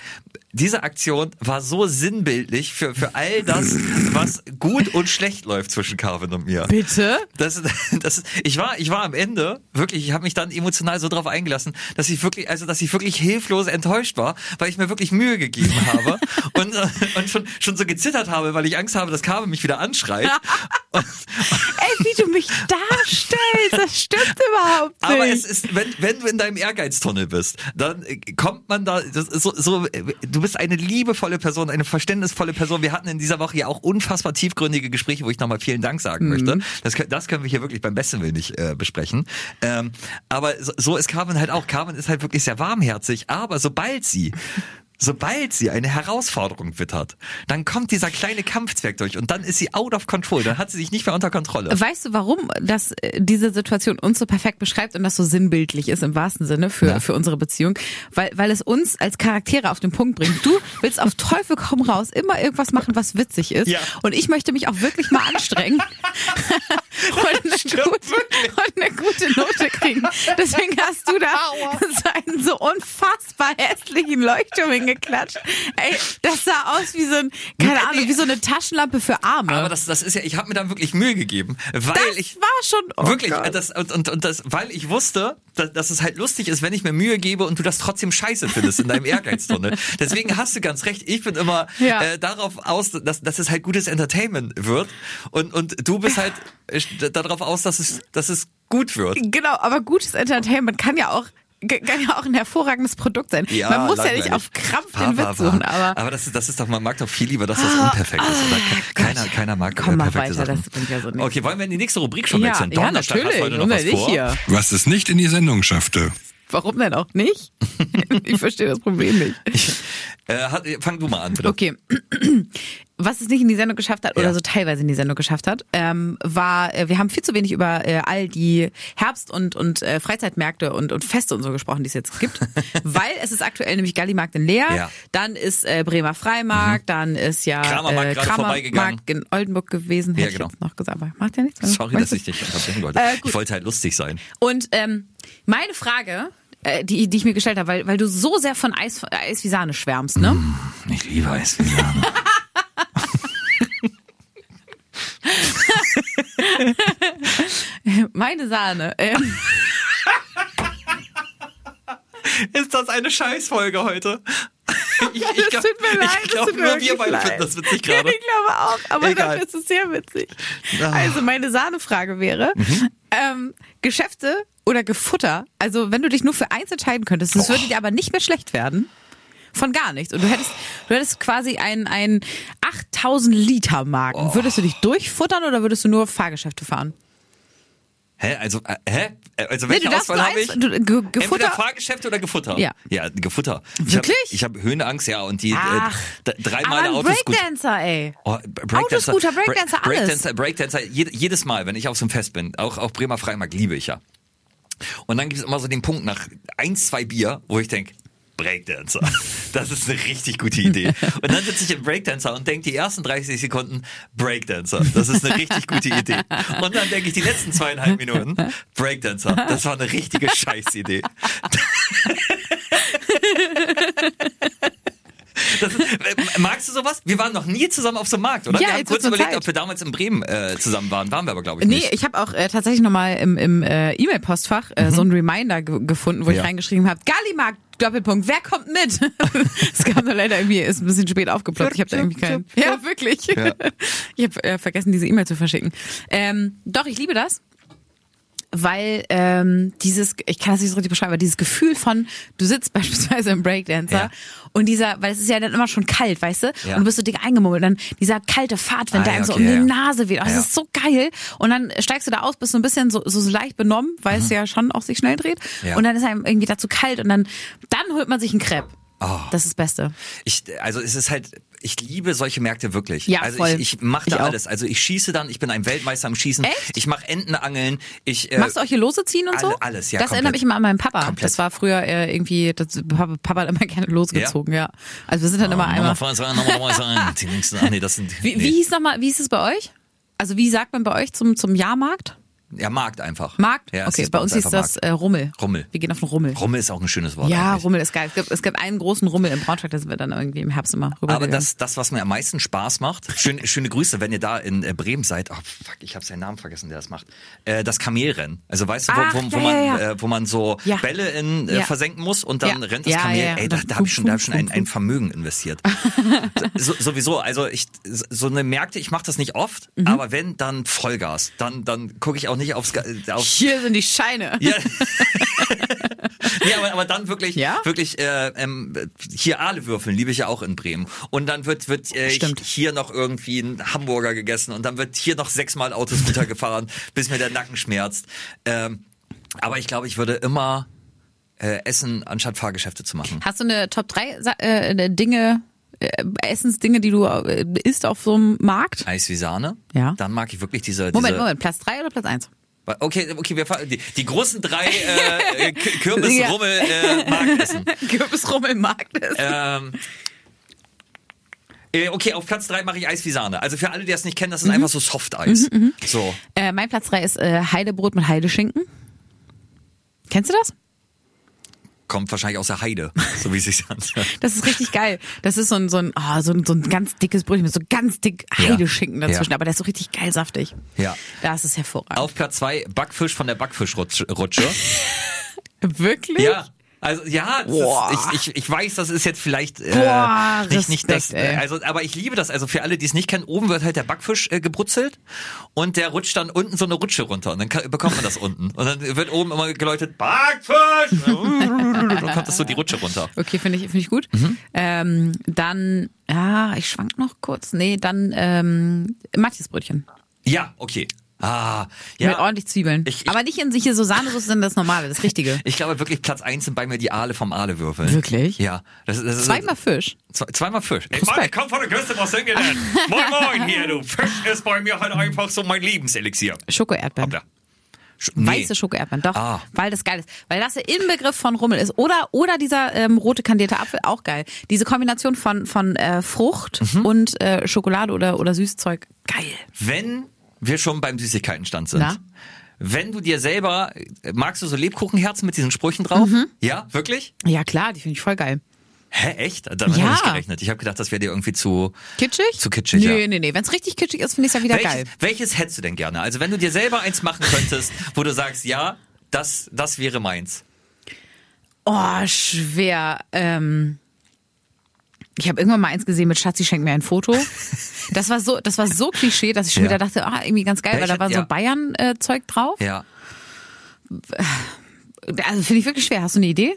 diese Aktion war so sinnbildlich für, für all das, was gut und schlecht läuft zwischen Carvin und mir. Bitte? Das, das, ich war, ich war am Ende wirklich, ich habe mich dann emotional so drauf eingelassen, dass ich wirklich, also dass ich wirklich hilflos enttäuscht war, weil ich mir wirklich Mühe gegeben habe und, und schon, schon so gezittert habe, weil ich Angst habe, dass Carvin mich wieder anschreit. Ey, wie du mich darstellst, das stimmt überhaupt nicht. Aber es ist, wenn, wenn du in deinem Ehrgeiztunnel bist, dann kommt man da, das ist so, so, äh, du bist eine liebevolle Person, eine verständnisvolle Person. Wir hatten in dieser Woche ja auch unfassbar tiefgründige Gespräche, wo ich nochmal vielen Dank sagen möchte. Das, können- das können wir hier wirklich beim besten Willen nicht äh, besprechen. Ähm, aber so, so ist Carmen halt auch. Carmen ist halt wirklich sehr warmherzig, aber sobald sie Sobald sie eine Herausforderung wittert, dann kommt dieser kleine Kampfzwerg durch und dann ist sie out of control. Dann hat sie sich nicht mehr unter Kontrolle. Weißt du, warum das äh, diese Situation uns so perfekt beschreibt und das so sinnbildlich ist im wahrsten Sinne für, Ja. für unsere Beziehung? Weil, weil es uns als Charaktere auf den Punkt bringt. Du willst auf Teufel komm raus immer irgendwas machen, was witzig ist. Ja. Und ich möchte mich auch wirklich mal anstrengen und, eine stimmt gute, und eine gute Note kriegen. Deswegen hast du da so einen so unfassbar hässlichen Leuchtturm hingeklatscht. Ey, das sah aus wie so ein, keine Ahnung, wie so eine Taschenlampe für Arme. Aber das, das ist ja, ich habe mir dann wirklich Mühe gegeben, weil das ich war schon oh wirklich Gott. das und, und und das, weil ich wusste, dass, dass es halt lustig ist, wenn ich mir Mühe gebe und du das trotzdem scheiße findest in deinem Ehrgeiztunnel. Deswegen hast du ganz recht. Ich bin immer Ja. äh, darauf aus, dass, dass es halt gutes Entertainment wird und und du bist halt äh, darauf aus, dass es dass es gut wird. Genau, aber gutes Entertainment kann ja auch kann ja auch ein hervorragendes Produkt sein. Man muss ja nicht auf Krampf den Witz suchen, aber aber das ist das ist doch man mag doch viel lieber, dass das unperfekt ist. Oder? Keiner keiner mag Komm äh, mal perfekte weiter, Sachen. das bringt ja so nichts. Okay, wollen wir in die nächste Rubrik schon ja, wechseln? ja, Donnerstag natürlich. heute noch was vor. hier? Was es nicht in die Sendung schaffte. Warum denn auch nicht? ich verstehe das Problem nicht. Äh, hat, fang du mal an, bitte. Okay. Was es nicht in die Sendung geschafft hat, oder Ja. so teilweise in die Sendung geschafft hat, ähm, war, äh, wir haben viel zu wenig über äh, all die Herbst- und, und äh, Freizeitmärkte und, und Feste und so gesprochen, die es jetzt gibt. Weil es ist aktuell nämlich Gallimarkt in Leer, Ja. dann ist äh, Bremer Freimarkt, dann ist ja Kramermarkt äh. Kramermarkt in Oldenburg gewesen, Ja, hätte genau. ich jetzt noch gesagt, aber macht ja nichts. Sorry, dass ich dich unterbrechen wollte. Äh, ich wollte halt lustig sein. Und ähm, meine Frage, äh, die, die ich mir gestellt habe, weil, weil du so sehr von Eis, Eis wie Sahne schwärmst, ne? Ich liebe Eisvisan. Meine Sahne. Ähm, Ist das eine Scheißfolge heute? Ich, ich das tut mir leid. Ich glaube, nur wir beide leid. finden das witzig Ja, gerade. ich glaube auch, aber Egal. dafür ist es sehr witzig. Ah. Also meine Sahnefrage wäre, Mhm. ähm, Geschäfte oder Gefutter? Also wenn du dich nur für eins entscheiden könntest, das würde dir aber nicht mehr schlecht werden. Von gar nichts. Und du hättest, du hättest quasi einen, einen 8000 Liter Magen. Würdest du dich durchfuttern oder würdest du nur Fahrgeschäfte fahren? Hä? Also, äh, hä? Also Nee, welche du darfst Auswahl habe ich? du, Ge Entweder Gefutter. Fahrgeschäfte oder Gefutter? Ja. Ja, Gefutter. Wirklich? Ich habe hab Höhenangst, ja, und die Ach. äh, dreimal aber ein Autos gut. Breakdancer, ey. Oh, Breakdancer, Autoscooter, Breakdancer, Bra- alles. Breakdancer, Breakdancer, jed- jedes Mal, wenn ich auf so einem Fest bin, auch, auch Bremer Freimarkt liebe ich ja. Und dann gibt es immer so den Punkt nach eins, zwei Bier, wo ich denke, Breakdancer. Das ist eine richtig gute Idee. Und dann sitze ich im Breakdancer und denke die ersten 30 Sekunden Breakdancer. Das ist eine richtig gute Idee. Und dann denke ich die letzten zweieinhalb Minuten Breakdancer. Das war eine richtige Scheißidee. Ist, äh, magst du sowas? Wir waren noch nie zusammen auf so einem Markt, oder? Ja, wir haben kurz überlegt, Zeit. ob wir damals in Bremen äh, zusammen waren. Waren wir aber, glaube ich, Nee, nicht. ich habe auch äh, tatsächlich nochmal im, im äh, E-Mail-Postfach äh, so einen Reminder ge gefunden, wo ich Mhm. Ja. reingeschrieben habe, Gallimarkt Doppelpunkt, wer kommt mit? Es kam nur leider irgendwie, ist ein bisschen spät aufgeploppt. Ich habe da irgendwie keinen. Ja, wirklich. Ich habe äh, vergessen, diese E-Mail zu verschicken. Ähm, doch, ich liebe das. Weil ähm, dieses, ich kann das nicht so richtig beschreiben, aber dieses Gefühl von, du sitzt beispielsweise im Breakdancer Ja. und dieser, weil es ist ja dann immer schon kalt, weißt du? Ja. Und du bist so dick eingemummelt, dann dieser kalte Fahrtwind, Ah, der einem so okay, um die ja. Nase weht. Oh, das ist so geil. Und dann steigst du da aus, bist so ein bisschen so, so, so leicht benommen, weil es ja schon auch sich schnell dreht. Mhm. Und dann ist einem irgendwie dazu kalt und dann, dann holt man sich einen Crepe. Oh. Das ist das Beste. Ich, also es ist halt, ich liebe solche Märkte wirklich. Ja, also voll. ich, ich mache da Ich alles. Also ich schieße dann, ich bin ein Weltmeister am Schießen. Echt? Ich mache Entenangeln. Ich, äh, Machst du auch hier Lose ziehen und so? alle- alles, ja, Das komplett. erinnert mich immer an meinen Papa. Komplett. Das war früher äh, irgendwie, das, Papa, Papa hat immer gerne losgezogen, ja. Also wir sind dann immer Nochmal einmal. nee, das sind, Wie, wie hieß nochmal, wie hieß es bei euch? Also wie sagt man bei euch zum, zum Jahrmarkt? Ja, Markt einfach. Markt? Ja, okay, bei uns hieß das äh, Rummel. Rummel. Wir gehen auf den Rummel. Rummel ist auch ein schönes Wort. ja, eigentlich. Rummel ist geil. Es gibt, es gibt einen großen Rummel in Braunschweig, da sind wir dann irgendwie im Herbst immer rüber. Aber das, das, was mir am meisten Spaß macht, schön, schöne Grüße, wenn ihr da in äh, Bremen seid. Oh, fuck, ich habe seinen Namen vergessen, der das macht. Äh, das Kamelrennen. Also weißt du, wo, Ach, wo, wo ja, man, ja. Äh, wo man so. Bälle in äh, versenken muss und dann rennt das Kamel. Ey, da, da habe ich schon, da hab schon ein, ein Vermögen investiert. so, sowieso, also ich so eine Märkte, ich mache das nicht oft, Mhm. aber wenn dann Vollgas, dann dann gucke ich auch nicht aufs Ga- auf Hier sind die Scheine. ja. nee, aber, aber dann wirklich, Ja? wirklich äh, ähm, hier Aale würfeln, liebe ich ja auch in Bremen. Und dann wird, wird äh, hier noch irgendwie ein Hamburger gegessen und dann wird hier noch sechsmal Autos runtergefahren, bis mir der Nacken schmerzt. Ähm, aber ich glaube, ich würde immer äh, essen, anstatt Fahrgeschäfte zu machen. Hast du eine Top 3 äh, Dinge, äh, Essensdinge, die du äh, isst auf so einem Markt? Eis wie Sahne. Ja. Dann mag ich wirklich diese. Moment, diese Moment, Platz 3 oder Platz 1? Okay, okay, wir fahren die, die großen drei äh, äh, K- Kürbis, Ja. Rummel, äh, Marktessen. Kürbisrummelmarkt ist. Ähm, äh, okay, auf Platz drei mache ich Eis wie Sahne. Also für alle, die das nicht kennen, das ist einfach so Soft-Eis. So. Äh, mein Platz 3 ist äh, Heidebrot mit Heideschinken. Kennst du das? Kommt wahrscheinlich aus der Heide, so wie es sich anhört. Das ist richtig geil. Das ist so ein, so ein, oh, so ein, so ein ganz dickes Brötchen mit so ganz dick Ja. Heideschinken dazwischen. Ja. Aber der ist so richtig geil saftig. Ja. Das ist hervorragend. Auf Platz zwei Backfisch von der Backfischrutsche. Rutsche. Wirklich? Ja. Also ja, ist, ich, ich, ich weiß, das ist jetzt vielleicht äh, Boah, nicht, nicht das, Respekt, ey. also aber ich liebe das. Also für alle, die es nicht kennen, oben wird halt der Backfisch äh, gebrutzelt und der rutscht dann unten so eine Rutsche runter und dann kann, bekommt man das unten und dann wird oben immer geläutet Backfisch, dann kommt das so die Rutsche runter. Okay, finde ich, finde ich gut. Mhm. Ähm, dann, ja, ich schwank noch kurz. Nee, dann ähm, Matjesbrötchen. Ja, okay. Ah, Mit ja. ordentlich Zwiebeln. Ich- ich- Aber nicht in sich hier so Sahnesoße, sondern das normale, das Richtige. Ich glaube wirklich Platz eins sind bei mir die Aale vom Aale-Würfeln. Wirklich? Ja. Das, das Zweimal Fisch. Zwei, zweimal Fisch. Ey, Respekt. Mann, ich komm von der Küste, was sind wir denn? moin, moin hier, du. Fisch ist bei mir halt einfach so mein Lebenselixier. Schokoerdbeeren. Sch- nee. Weiße Schokoerdbeeren, doch, Ah. weil das geil ist. Weil das der Inbegriff von Rummel ist. Oder, oder dieser ähm, rote kandierte Apfel, auch geil. Diese Kombination von, von äh, Frucht Mhm. und äh, Schokolade oder, oder Süßzeug, geil. Wenn wir schon beim Süßigkeitenstand sind. Na? Wenn du dir selber, magst du so Lebkuchenherzen mit diesen Sprüchen drauf? Mhm. Ja, wirklich? Ja klar, die finde ich voll geil. Hä, echt? Damit habe Ja. ich nicht gerechnet. Ich habe gedacht, das wäre dir irgendwie zu... Kitschig? Zu kitschig, nee, ja. Nee, nee, Wenn es richtig kitschig ist, finde ich es ja wieder Welches, geil. welches hättest du denn gerne? Also wenn du dir selber eins machen könntest, wo du sagst, ja, das, das wäre meins. Oh, schwer. Ähm, ich habe irgendwann mal eins gesehen mit Schatzi schenkt mir ein Foto. Das war so, das war so Klischee, dass ich schon Ja. wieder dachte, ah, irgendwie ganz geil, weil da war ja. so Bayern-Zeug drauf. Ja. Also finde ich wirklich schwer. Hast du eine Idee?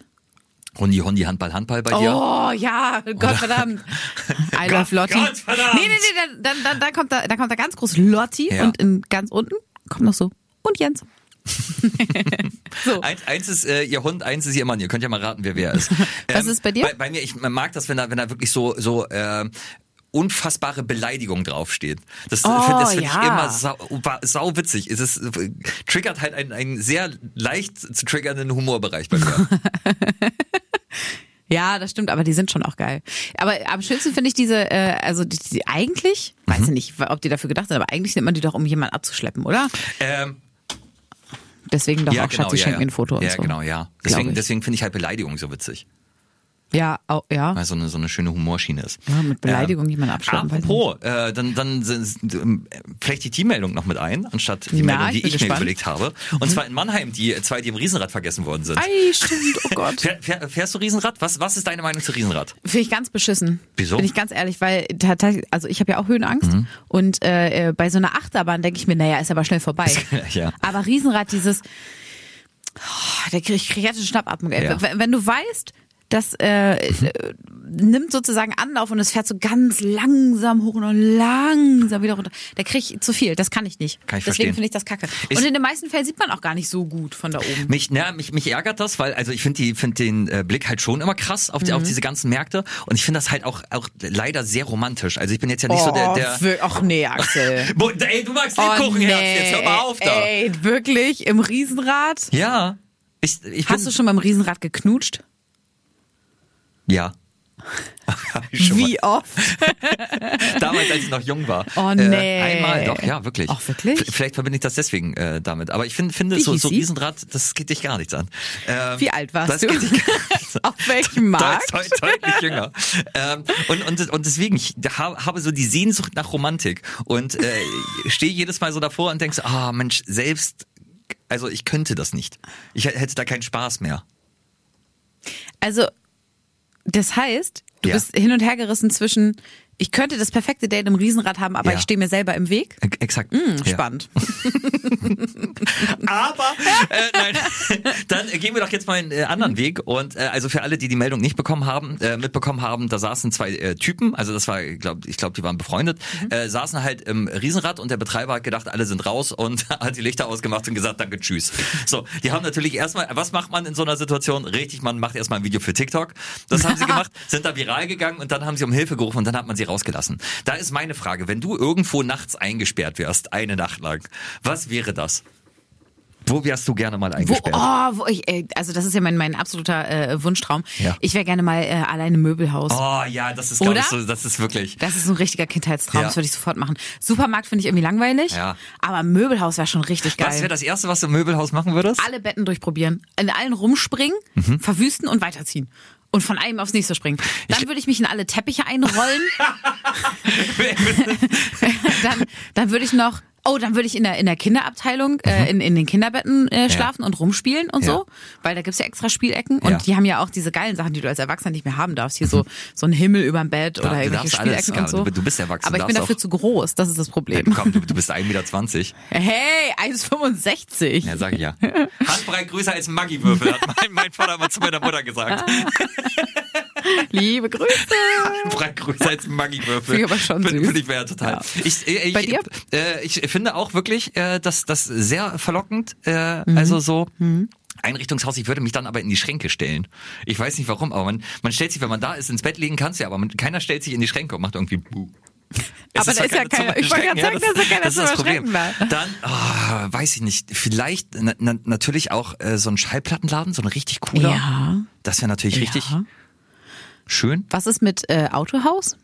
Hundi, Hundi, Handball, Handball bei dir? Oh ja, Gottverdammt. I love Gott- Lotti. Gottverdammt. Nee, nee, nee, dann, dann, dann, dann kommt da, dann kommt da ganz groß Lotti Ja. und in ganz unten kommt noch so und Jens. so. Eins, eins ist äh, ihr Hund, eins ist ihr Mann. Ihr könnt ja mal raten, wer wer ist. Was ist bei dir? Bei, bei mir, ich mag das, wenn da, wenn da wirklich so, so äh, unfassbare Beleidigung draufsteht. Das Oh, finde das find ja. ich immer sau, sau witzig. Es ist, triggert halt einen, einen sehr leicht zu triggernden Humorbereich bei mir. Ja, das stimmt, aber die sind schon auch geil. Aber am schönsten finde ich diese, äh, also die, die eigentlich, Mhm. weiß ich nicht, ob die dafür gedacht sind, aber eigentlich nimmt man die doch, um jemanden abzuschleppen, oder? ähm, Deswegen doch ja, auch genau, Schatzi ja, schenkt ja. ein Foto Ja, und so. genau, ja. Deswegen, deswegen finde ich halt Beleidigung so witzig. Ja, auch, ja. Weil so eine, so eine schöne Humorschiene ist. ja mit Beleidigung jemand abschlagen. weiß ich nicht. Apropos, äh, dann, dann sind, ähm, vielleicht die Teammeldung noch mit ein, anstatt die Ja, Meldung, die ich ich mir überlegt habe. Und zwar in Mannheim, die zwei, die im Riesenrad vergessen worden sind. Ei, stimmt, oh Gott. Fähr, fähr, fährst du Riesenrad? Was, was ist deine Meinung zu Riesenrad? Finde ich ganz beschissen. Wieso? Bin ich ganz ehrlich, weil tatsächlich, also ich habe ja auch Höhenangst Mhm. und äh, äh, bei so einer Achterbahn denke ich mir, naja, ist aber schnell vorbei. Ja. Aber Riesenrad, dieses, oh, ich krieg jetzt einen Schnappatmung. Ja. Wenn, wenn du weißt, das äh, äh, nimmt sozusagen Anlauf und es fährt so ganz langsam hoch und langsam wieder runter. Da krieg ich zu viel, das kann ich nicht. Kann ich Deswegen finde ich das kacke. Ist- und in den meisten Fällen sieht man auch gar nicht so gut von da oben. Mich, na, mich, mich ärgert das, weil also ich finde find den äh, Blick halt schon immer krass auf, die, Mhm. auf diese ganzen Märkte und ich finde das halt auch, auch leider sehr romantisch. Also ich bin jetzt ja nicht so der, der wir- ach nee, Axel. Ey, du magst Oh, Lebkuchenherz, nee, jetzt hör mal auf da. Ey, wirklich? Im Riesenrad? Ja. Ich, ich Hast du schon beim Riesenrad geknutscht? Ja. Wie oft? Mal. Damals, als ich noch jung war. Oh, nee. Äh, einmal doch, ja, wirklich. Ach, wirklich? V- Vielleicht verbinde ich das deswegen äh, damit. Aber ich find, finde, Wie so, so? Riesenrad, das geht dich gar nichts an. Ähm, Wie alt warst das du? Geht dich gar nichts an. Auf welchem Markt? Deut, deut, deutlich jünger. ähm, und, und, und deswegen, ich ha- habe so die Sehnsucht nach Romantik und äh, stehe jedes Mal so davor und denkst, ah Mensch, selbst, also ich könnte das nicht. Ich hätte da keinen Spaß mehr. Also, das heißt, du Ja. bist hin und her gerissen zwischen, ich könnte das perfekte Date im Riesenrad haben, aber Ja. ich stehe mir selber im Weg. Exakt. Ja. spannend. Aber äh, nein, dann gehen wir doch jetzt mal einen äh, anderen Weg und äh, also für alle, die die Meldung nicht bekommen haben, äh, mitbekommen haben, da saßen zwei äh, Typen, also das war, glaub, ich glaube, die waren befreundet, äh, saßen halt im Riesenrad und der Betreiber hat gedacht, alle sind raus und hat die Lichter ausgemacht und gesagt, danke, tschüss. So, die haben natürlich erstmal, was macht man in so einer Situation? Richtig, man macht erstmal ein Video für TikTok. Das haben sie gemacht, sind da viral gegangen und dann haben sie um Hilfe gerufen und dann hat man sie rausgelassen. Da ist meine Frage, wenn du irgendwo nachts eingesperrt wärst, eine Nacht lang, was wäre das? Wo wärst du gerne mal Wo, eingesperrt? oh, wo ich, äh, also das ist ja mein, mein absoluter äh, Wunschtraum. Ja. Ich wäre gerne mal äh, alleine im Möbelhaus. Oh ja, das ist glaube ich Oder? so, das ist wirklich. Das ist ein richtiger Kindheitstraum, Ja. das würde ich sofort machen. Supermarkt finde ich irgendwie langweilig, Ja. aber Möbelhaus wäre schon richtig geil. Was wäre das erste, was du im Möbelhaus machen würdest? alle Betten durchprobieren, in allen rumspringen, Mhm. verwüsten und weiterziehen. Und von einem aufs nächste springen. Dann würde ich mich in alle Teppiche einrollen. dann, dann würde ich noch, oh, dann würde ich in der, in der Kinderabteilung, äh, in, in den Kinderbetten äh, schlafen und rumspielen und Mhm. So. Weil da gibt's ja extra Spielecken. Und Ja. die haben ja auch diese geilen Sachen, die du als Erwachsener nicht mehr haben darfst. Hier so, so ein Himmel überm Bett oder du irgendwelche darfst alles, Spielecken und so. Du- du bist erwachsen, Aber ich bin darfst dafür auch- zu groß. Das ist das Problem. Komm, du, du bist 1,20 Meter. Hey, 1,65. Ja, sag ich ja. Handbreit größer als ein Maggi-Würfel, hat mein, mein Vater mal zu meiner Mutter gesagt. Liebe Grüße. Handbreit größer als ein Maggi-Würfel. Finde ich aber schon Bin- süß. Finde ich wäre total. Ja. Ich, äh, ich, Bei dir? Äh, ich finde auch wirklich, äh, dass das sehr verlockend, äh, Mhm. also so. Einrichtungshaus, ich würde mich dann aber in die Schränke stellen. Ich weiß nicht warum, aber man, man stellt sich, wenn man da ist, ins Bett legen kannst du ja, aber man, keiner stellt sich in die Schränke und macht irgendwie Buh. Es Aber da zwar ist ja keiner ich wollte gerade sagen, da ist ja keiner das, das ist das Problem. Erschrecken Dann, oh, weiß ich nicht, vielleicht na, na, natürlich auch äh, so ein Schallplattenladen, so ein richtig cooler. Ja. Das wäre natürlich richtig Ja. schön. Was ist mit äh, Autohaus?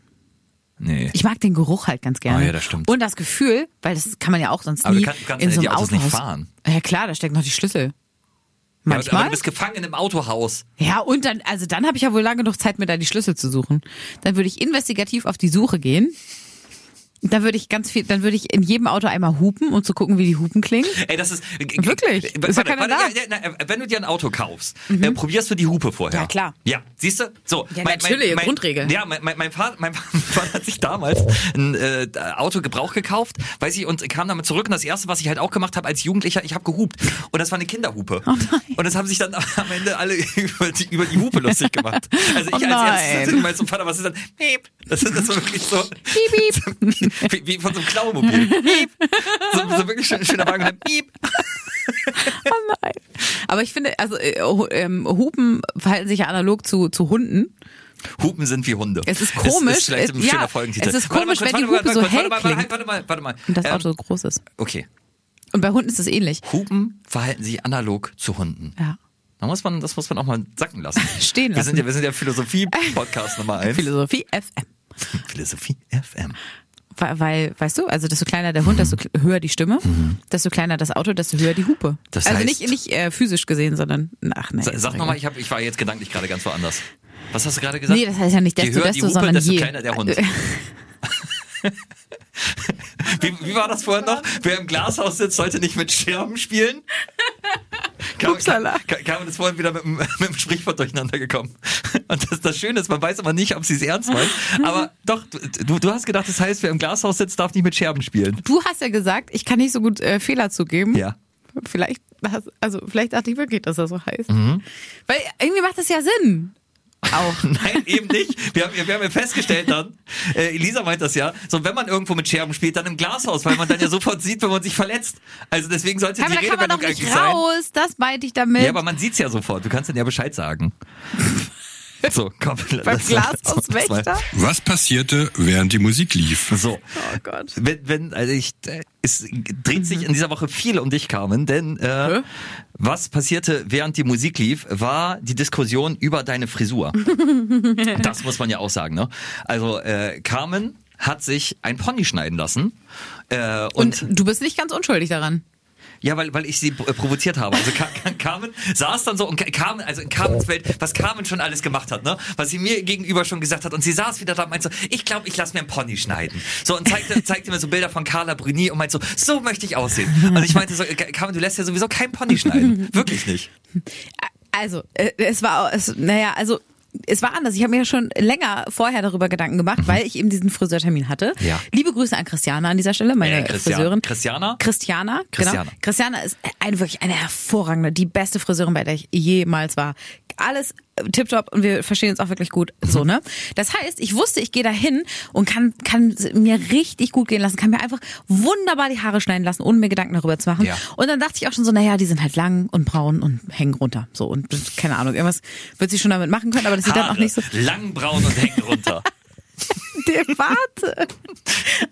Nee. Ich mag den Geruch halt ganz gerne. Oh ja, das stimmt. Und das Gefühl, weil das kann man ja auch sonst Aber du nie kann- kannst in so einem Autos nicht fahren. Ja klar, da stecken noch die Schlüssel. Ja, aber Manchmal. du bist gefangen im Autohaus. Ja, und dann, also dann habe ich ja wohl lange genug Zeit, mir da die Schlüssel zu suchen. Dann würde ich investigativ auf die Suche gehen. Dann würde ich ganz viel, dann würde ich in jedem Auto einmal hupen, um zu gucken, wie die Hupen klingen. Ey, das ist Wirklich? Ist warte, warte, da. ja, na, wenn du dir ein Auto kaufst, äh, probierst du die Hupe vorher. Ja, klar. Ja, siehst du? So. Ja, natürlich, Grundregel. Ja, mein, mein, mein, Vater, mein Vater hat sich damals ein äh, Auto Gebrauch gekauft, weiß ich, und kam damit zurück. Und das erste, was ich halt auch gemacht habe als Jugendlicher, ich habe gehupt. Und das war eine Kinderhupe. Oh. Und das haben sich dann am Ende alle über die, über die Hupe lustig gemacht. Also ich Oh als nein. erstes natürlich mal zum Vater, was ist dann? Piep. Das ist das war wirklich so. Piep, piep. Wie, wie von so einem Klaumobil. Piep. So, so wirklich schön, schöner Wagen. und dann Piep. Oh nein. Aber ich finde, also äh, ähm, Hupen verhalten sich ja analog zu, zu Hunden. Hupen sind wie Hunde. Es ist komisch, ist vielleicht ein es- schöner ja, Folgentitel. es ist Warte mal komisch, kurz, wenn die warte mal, Hupe so warte hell warte mal, klingt. Warte mal, warte mal. Und das Ähm, Auto so groß ist. Okay. Und bei Hunden ist es ähnlich. Hupen verhalten sich analog zu Hunden. Ja. Da muss man, das muss man auch mal sacken lassen. Stehen Wir sind lassen. ja, wir sind ja Philosophie-Podcast Nummer eins. Philosophie FM. Philosophie FM. Weil, weißt du, also desto kleiner der Hund, desto höher die Stimme, desto kleiner das Auto, desto höher die Hupe. Mhm. Das also heißt- nicht, nicht äh, physisch gesehen, sondern ach nee. Sa- Sag nochmal, ich, hab, ich war jetzt gedanklich gerade ganz woanders. Was hast du gerade gesagt? Nee, das heißt ja nicht Je desto höher die desto, Hupe, sondern desto je. kleiner der Hund. Wie, wie war das vorhin noch? Wer im Glashaus sitzt, sollte nicht mit Scherben spielen. Kam, Upsala. kam, kam das vorhin wieder mit, dem- mit dem Sprichwort durcheinander gekommen. Und das, das Schöne ist, man weiß aber nicht, ob sie es ernst meint. Aber doch, du, du hast gedacht, das heißt, wer im Glashaus sitzt, darf nicht mit Scherben spielen. Du hast ja gesagt, ich kann nicht so gut äh, Fehler zugeben. Ja. Vielleicht, also vielleicht dachte ich wirklich, dass das so heißt. Mhm. Weil irgendwie macht das ja Sinn. Auch. Nein, eben nicht. Wir haben, wir haben ja festgestellt dann, äh, Elisa meint das ja, so wenn man irgendwo mit Scherben spielt, dann im Glashaus, weil man dann ja sofort sieht, wenn man sich verletzt. Also deswegen sollte Aber die Redewendung eigentlich sein. raus, das meinte ich damit. Ja, aber man sieht's ja sofort. Du kannst dann ja Bescheid sagen. So, komm. Beim mal. Was passierte, während die Musik lief? So. Oh Gott. Wenn, wenn, also ich, äh, es dreht sich in dieser Woche viel um dich, Carmen, denn äh, Hä? was passierte, während die Musik lief, war die Diskussion über deine Frisur. das muss man ja auch sagen, ne? Also äh, Carmen hat sich ein Pony schneiden lassen äh, und, Und du bist nicht ganz unschuldig daran. Ja, weil, weil ich sie äh, provoziert habe. Also Carmen saß dann so und Carmen, also in Carmens Welt, was Carmen schon alles gemacht hat, ne? Was sie mir gegenüber schon gesagt hat und sie saß wieder da und meinte so, ich glaube, ich lasse mir einen Pony schneiden. So und zeigte, zeigte mir so Bilder von Carla Bruni und meinte so, so möchte ich aussehen. Und ich meinte so, äh, Carmen, du lässt ja sowieso keinen Pony schneiden. Wirklich nicht. Also, äh, es war, es, naja, also es war anders. Ich habe mir schon länger vorher darüber Gedanken gemacht, weil ich eben diesen Friseurtermin hatte. Mhm. Ja. Liebe Grüße an Christiana an dieser Stelle, meine Äh, Christian- Friseurin. Christiana? Christiana, Christiana. genau. Christiana ist eine wirklich eine hervorragende, die beste Friseurin, bei der ich jemals war. Alles tipptopp und wir verstehen uns auch wirklich gut. Mhm. So, ne? Das heißt, ich wusste, ich gehe da hin und kann, kann mir richtig gut gehen lassen, kann mir einfach wunderbar die Haare schneiden lassen, ohne mir Gedanken darüber zu machen. Ja. Und dann dachte ich auch schon so, naja, die sind halt lang und braun und hängen runter. So, und keine Ahnung, irgendwas wird sie schon damit machen können, aber das sieht dann auch nicht so. lang braun und hängen runter. Der warte.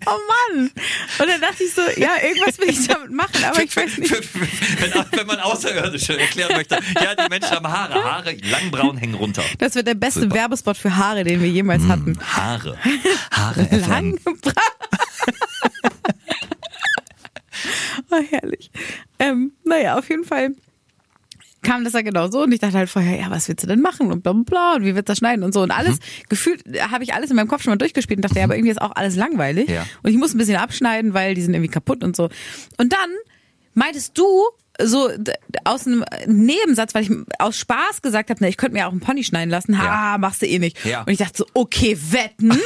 Oh Mann. Und dann dachte ich so, ja, irgendwas will ich damit machen, aber ich weiß nicht. wenn, wenn man Außerirdische erklären möchte, ja, die Menschen haben Haare, Haare lang braun hängen runter. Das wird der beste Super. Werbespot für Haare, den wir jemals hatten. Haare. Haare Lang FM. braun. oh, herrlich. Ähm, naja, auf jeden Fall kam das ja genau so und ich dachte halt vorher, ja, was willst du denn machen und bla bla bla und wie wird das schneiden und so und alles, gefühlt äh, habe ich alles in meinem Kopf schon mal durchgespielt und dachte, ja, aber irgendwie ist auch alles langweilig Ja. und ich muss ein bisschen abschneiden, weil die sind irgendwie kaputt und so. Und dann meintest du so aus einem Nebensatz, weil ich aus Spaß gesagt habe, na, ich könnte mir auch einen Pony schneiden lassen, ha, Ja. machst du eh nicht. Ja. Und ich dachte so, okay, wetten.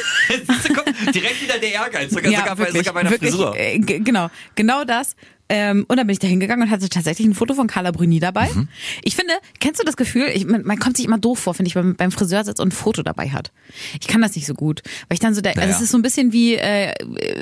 Du, direkt wieder der Ehrgeiz, sogar, sogar, bei, wirklich, sogar bei einer wirklich, Frisur. Äh, genau, genau das. Ähm, und dann bin ich da hingegangen und hatte tatsächlich ein Foto von Carla Bruni dabei. Mhm. Ich finde, kennst du das Gefühl, ich, man, man kommt sich immer doof vor, finde ich, wenn man beim Friseur sitzt und ein Foto dabei hat. Ich kann das nicht so gut, weil ich dann so, der, also Naja. es ist so ein bisschen wie äh,